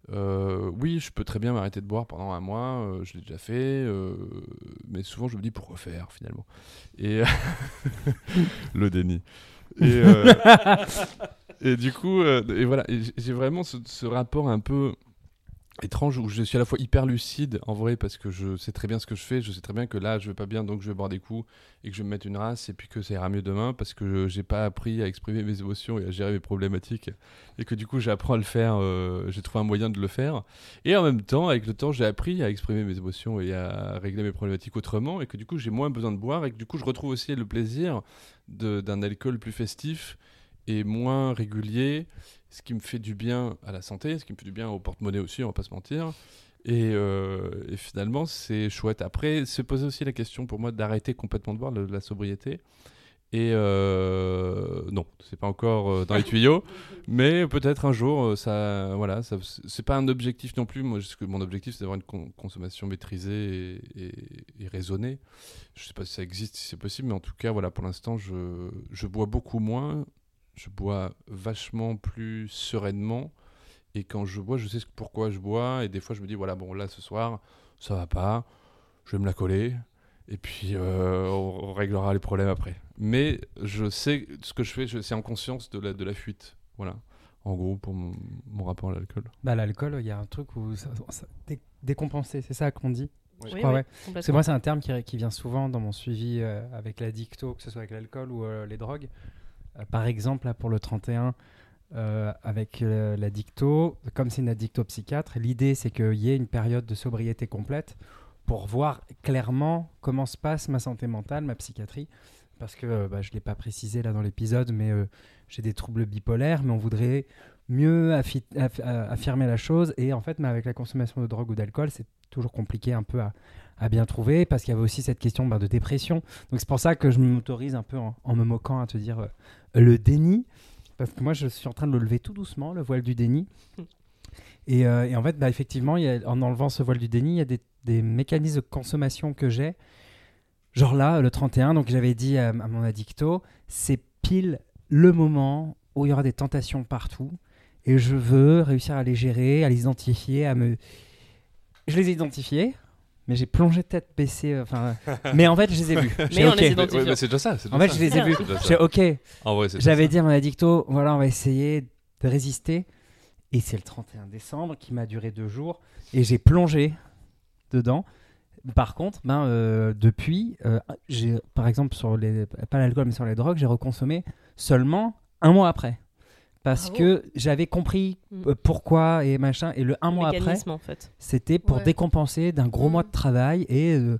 oui, je peux très bien m'arrêter de boire pendant un mois, je l'ai déjà fait, mais souvent je me dis pourquoi faire finalement. Et [laughs] le déni. [laughs] et du coup, euh, et voilà, j'ai- vraiment ce, rapport un peu étrange où je suis à la fois hyper lucide en vrai parce que je sais très bien ce que je fais, je sais très bien que là je vais pas bien donc je vais boire des coups et que je vais me mettre une race et puis que ça ira mieux demain parce que j'ai pas appris à exprimer mes émotions et à gérer mes problématiques et que du coup j'apprends à le faire, euh, j'ai trouvé un moyen de le faire. Et en même temps avec le temps j'ai appris à exprimer mes émotions et à régler mes problématiques autrement et que du coup j'ai moins besoin de boire et que du coup je retrouve aussi le plaisir d'un alcool plus festif et moins régulier, ce qui me fait du bien à la santé, ce qui me fait du bien au porte-monnaie aussi, on va pas se mentir. Et, euh, et finalement, c'est chouette. Après, se poser aussi la question pour moi d'arrêter complètement de boire, le- la sobriété. Et euh, non, c'est pas encore euh, dans les [laughs] tuyaux, mais peut-être un jour, euh, ça, voilà, ça, c'est pas un objectif non plus. Moi, mon objectif, c'est d'avoir une con- consommation maîtrisée et, et- et raisonnée. Je sais pas si ça existe, si c'est possible, mais en tout cas, voilà, pour l'instant, je, je bois beaucoup moins. Je bois vachement plus sereinement. Et quand je bois, je sais pourquoi je bois. Et des fois, je me dis, voilà, bon, là, ce soir, ça va pas. Je vais me la coller. Et puis, euh, on, on réglera les problèmes après. Mais je sais ce que je fais, je- c'est en conscience de la, de la fuite. Voilà. En gros, pour mon, mon rapport à l'alcool. Bah, l'alcool, il y a un truc où ça, ça- dé- décompenser, c'est ça qu'on dit? Oui. Oui, crois, oui, ouais. Parce que complètement. moi, c'est un terme qui, qui vient souvent dans mon suivi euh, avec l'addicto, que ce soit avec l'alcool ou euh, les drogues. Euh, par exemple, là, pour le 31, euh, avec euh, l'addicto, comme c'est une addicto psychiatre, l'idée c'est qu'il y ait une période de sobriété complète pour voir clairement comment se passe ma santé mentale, ma psychiatrie. Parce que euh, bah, je ne l'ai pas précisé là dans l'épisode, mais j'ai des troubles bipolaires, mais on voudrait mieux affi- aff- affirmer la chose. Et en fait, mais avec la consommation de drogue ou d'alcool, c'est toujours compliqué un peu à, à bien trouver, parce qu'il y avait aussi cette question bah, de dépression. Donc c'est pour ça que je m'autorise un peu en, en me moquant à te dire euh, le déni, parce que moi je suis en train de le lever tout doucement, le voile du déni. Et, euh, et en fait, bah, effectivement, il y a- en enlevant ce voile du déni, il y a des, des mécanismes de consommation que j'ai. Genre là, le 31, donc j'avais dit à, à mon addicto, c'est pile le moment où il y aura des tentations partout. Et je veux réussir à les gérer, à les identifier, à me... Je les ai identifiés, mais j'ai plongé tête baissée. euh, Enfin, [laughs] mais en fait, je les ai vus. J'ai Mais on ok. les ouais, c'est déjà ça. En fait, ça. je les ai vus. J'ai ok. Déjà J'avais dit à mon addicto, voilà, on va essayer de résister. Et c'est le 31 décembre qui m'a duré deux jours. Et j'ai plongé dedans. Par contre, ben, euh, depuis, euh, j'ai, par exemple, sur les, pas l'alcool, mais sur les drogues, j'ai reconsommé seulement un mois après. Parce Bravo. que j'avais compris Mm. euh, pourquoi et machin. Et le un mois après, Mécanisme, en fait. c'était pour Ouais. décompenser d'un gros Mm. mois de travail et euh,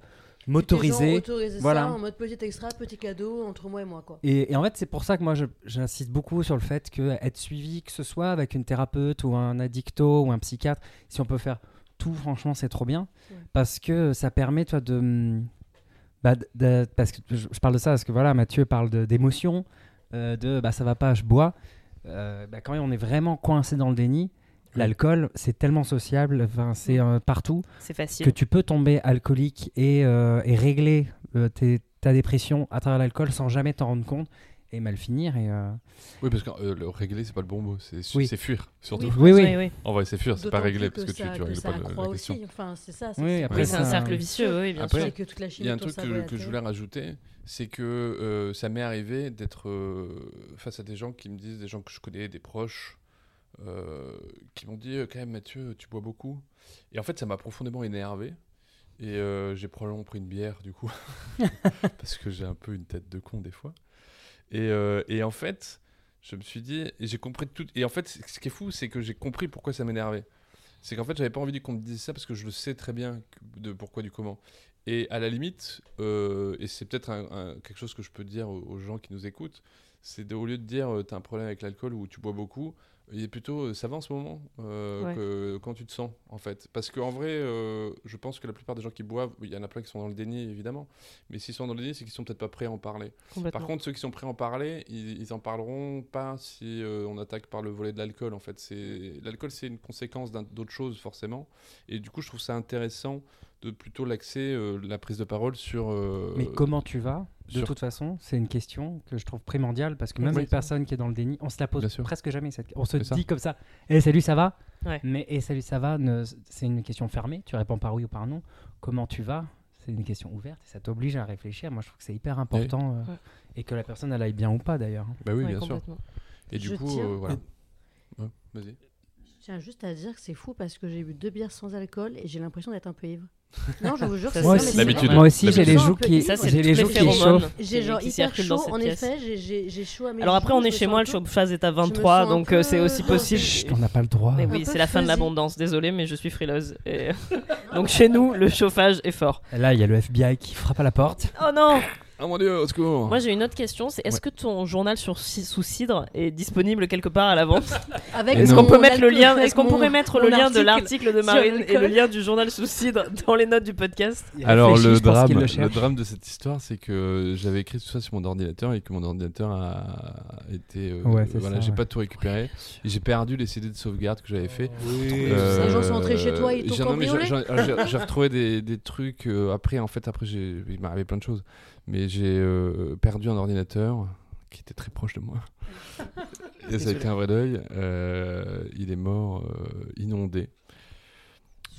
Et m'autoriser. voilà. ça en mode petit extra, petit cadeau entre moi et moi, quoi. Et, et en fait, c'est pour ça que moi, j'insiste beaucoup sur le fait que être suivi, que ce soit avec une thérapeute ou un addicto ou un psychiatre, si on peut faire tout, franchement, c'est trop bien. Ouais. Parce que ça permet, toi, de... bah, de- de- parce que je, je parle de ça parce que voilà, Mathieu parle de- d'émotion, euh, de bah ça va pas, je bois. Euh, bah, quand on est vraiment coincé dans le déni, l'alcool, c'est tellement sociable, enfin, c'est euh, partout, C'est facile. que tu peux tomber alcoolique et, euh, et régler euh, tes- ta dépression à travers l'alcool sans jamais t'en rendre compte et mal finir. Et, euh, Oui, parce que euh, le régler, c'est pas le bon mot, c'est Oui. fuir, surtout. Oui, oui. En vrai, c'est fuir, c'est pas régler, parce que, tu, ça- tu règles ça pas la question. aussi. Enfin, c'est ça. c'est Oui, que après, un cercle vicieux, oui, bien Après, sûr. C'est que toute la Il y a un truc que, que je la voulais rajouter, c'est que euh, ça m'est arrivé d'être euh, face à des gens qui me disent, des gens que je connais, des proches, euh, qui m'ont dit quand même Mathieu, tu bois beaucoup. Et en fait, ça m'a profondément énervé. Et j'ai probablement pris une bière du coup, [laughs] [laughs] parce que j'ai un peu une tête de con des fois. Et, et en fait, je me suis dit, et j'ai compris tout. Et en fait, ce qui est fou, c'est que j'ai compris pourquoi ça m'énervait. C'est qu'en fait, j'avais pas envie qu'on me dise ça parce que je le sais très bien de pourquoi du comment. Et à la limite, euh, et c'est peut-être quelque chose que je peux dire aux, aux gens qui nous écoutent, c'est au lieu de dire tu as un problème avec l'alcool ou tu bois beaucoup, il est plutôt euh, ça va en ce moment euh, Ouais. que, quand tu te sens en fait. Parce qu'en vrai, euh, je pense que la plupart des gens qui boivent, il y en a plein qui sont dans le déni évidemment, mais s'ils sont dans le déni, c'est qu'ils sont peut-être pas prêts à en parler. Par contre, ceux qui sont prêts à en parler, ils, ils en parleront pas si euh, on attaque par le volet de l'alcool. En fait, l'alcool, c'est une conséquence d'autres choses forcément. Et du coup, je trouve ça intéressant de plutôt l'axer euh, la prise de parole sur. euh, Mais comment tu vas? De sur- toute façon, c'est une question que je trouve primordiale parce que même oui. une personne qui est dans le déni, on se la pose presque jamais. Cette... On se ça. dit comme ça Eh salut, ça va? Ouais. Mais et salut, ça va? ne- C'est une question fermée. Tu réponds par oui ou par non. Comment tu vas? C'est une question ouverte et ça t'oblige à réfléchir. Moi, je trouve que c'est hyper important euh, Ouais. et que la personne elle aille bien ou pas d'ailleurs. Bah oui, Ouais, bien sûr. Et du Je coup, tiens- euh, voilà. Ouais, Vas-y. Je tiens juste à dire que c'est fou parce que j'ai bu deux bières sans alcool et j'ai l'impression d'être un peu ivre. Non, je vous jure, c'est Moi aussi, c'est L'habitude. vrai. moi aussi j'ai les joues qui, j'ai les joues qui chauffent. J'ai genre hyper chaud, en pièce. effet, j'ai- j'ai j'ai chaud à mes Alors après, on est chez moi, le chauffage est à me 23, sens un donc euh, c'est aussi possible. Chut, on n'a pas le droit. Mais oui, c'est la fin de l'abondance. Désolé, mais je suis frileuse. Et... [laughs] donc chez nous, le chauffage est fort. Là, il y a le FBI qui frappe à la porte. Oh non Ah mon dieu, au secours Moi j'ai une autre question, c'est est-ce Ouais. que ton journal sur sous cidre est disponible quelque part à la vente [laughs] Avec Est-ce qu'on peut mettre le lien Est-ce qu'on pourrait mettre le lien de article l'article de Marine et le lien du journal sous cidre dans les notes du podcast Alors le drame, qu'il le le, cherche. drame de cette histoire, c'est que j'avais écrit tout ça sur mon ordinateur et que mon ordinateur a été, euh, Ouais, c'est voilà, ça, j'ai ouais. pas tout récupéré et j'ai perdu les CD de sauvegarde que j'avais fait. Euh, Les gens sont rentrés chez toi, ils t'ont cambriolé j'ai- retrouvé des, des trucs euh, après. En fait, après, j'ai- il m'est arrivé plein de choses, mais j'ai euh, perdu un ordinateur qui était très proche de moi. [laughs] et ça a été un vrai deuil. Euh, il est mort euh, inondé.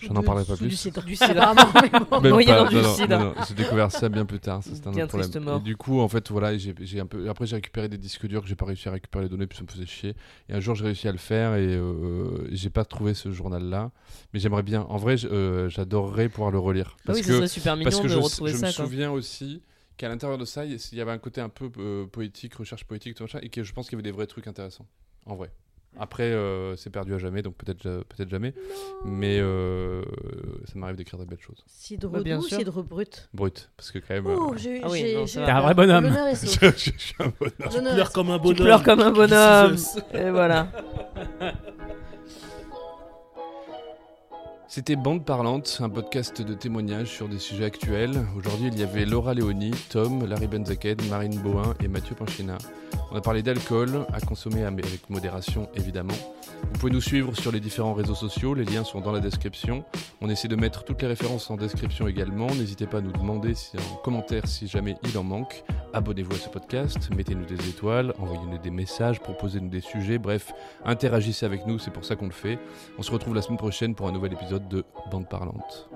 J'en en Sous parlerai pas sous du plus. cidre. Du cidre. Bon. [laughs] Même pas, non, non, cidre. non, non, j'ai découvert ça bien plus tard. C'était un autre problème. mort. Et du coup, en fait, voilà, j'ai j'ai un peu. Après, j'ai récupéré des disques durs que j'ai pas réussi à récupérer les données, puis ça me faisait chier. Et un jour, j'ai réussi à le faire et euh, j'ai pas trouvé ce journal-là. Mais j'aimerais bien. En vrai, j'adorerais pouvoir le relire Ah parce oui, que ce serait super parce mignon que de je, retrouver je ça. me quoi. souviens aussi qu'à l'intérieur de ça, il y- avait un côté un peu euh, poétique, recherche poétique, tout machin, et que je pense qu'il y avait des vrais trucs intéressants. En vrai. Après, euh, c'est perdu à jamais, donc peut-être peut-être jamais. Mais euh, ça m'arrive d'écrire des belles choses. Cidre Bah, doux, cidre brut. Brut, parce que quand même. Oh, euh, j'ai Ah oui, T'es un vrai bonhomme. [laughs] Je, je- je suis un bonheur. L'honneur est pleure sauf. comme un Tu bonhomme. pleures comme un [laughs] bonhomme. Et voilà. [laughs] C'était Bande Parlante, un podcast de témoignages sur des sujets actuels. Aujourd'hui, il y avait Laura Léoni, Tom, Larry Benzaken, Marine Bohin et Mathieu Panchina. On a parlé d'alcool, à consommer avec modération évidemment. Vous pouvez nous suivre sur les différents réseaux sociaux, les liens sont dans la description. On essaie de mettre toutes les références en description également. N'hésitez pas à nous demander en commentaire si jamais il en manque. Abonnez-vous à ce podcast, mettez-nous des étoiles, envoyez-nous des messages, proposez-nous des sujets, bref, interagissez avec nous, c'est pour ça qu'on le fait. On se retrouve la semaine prochaine pour un nouvel épisode de Bande Parlante.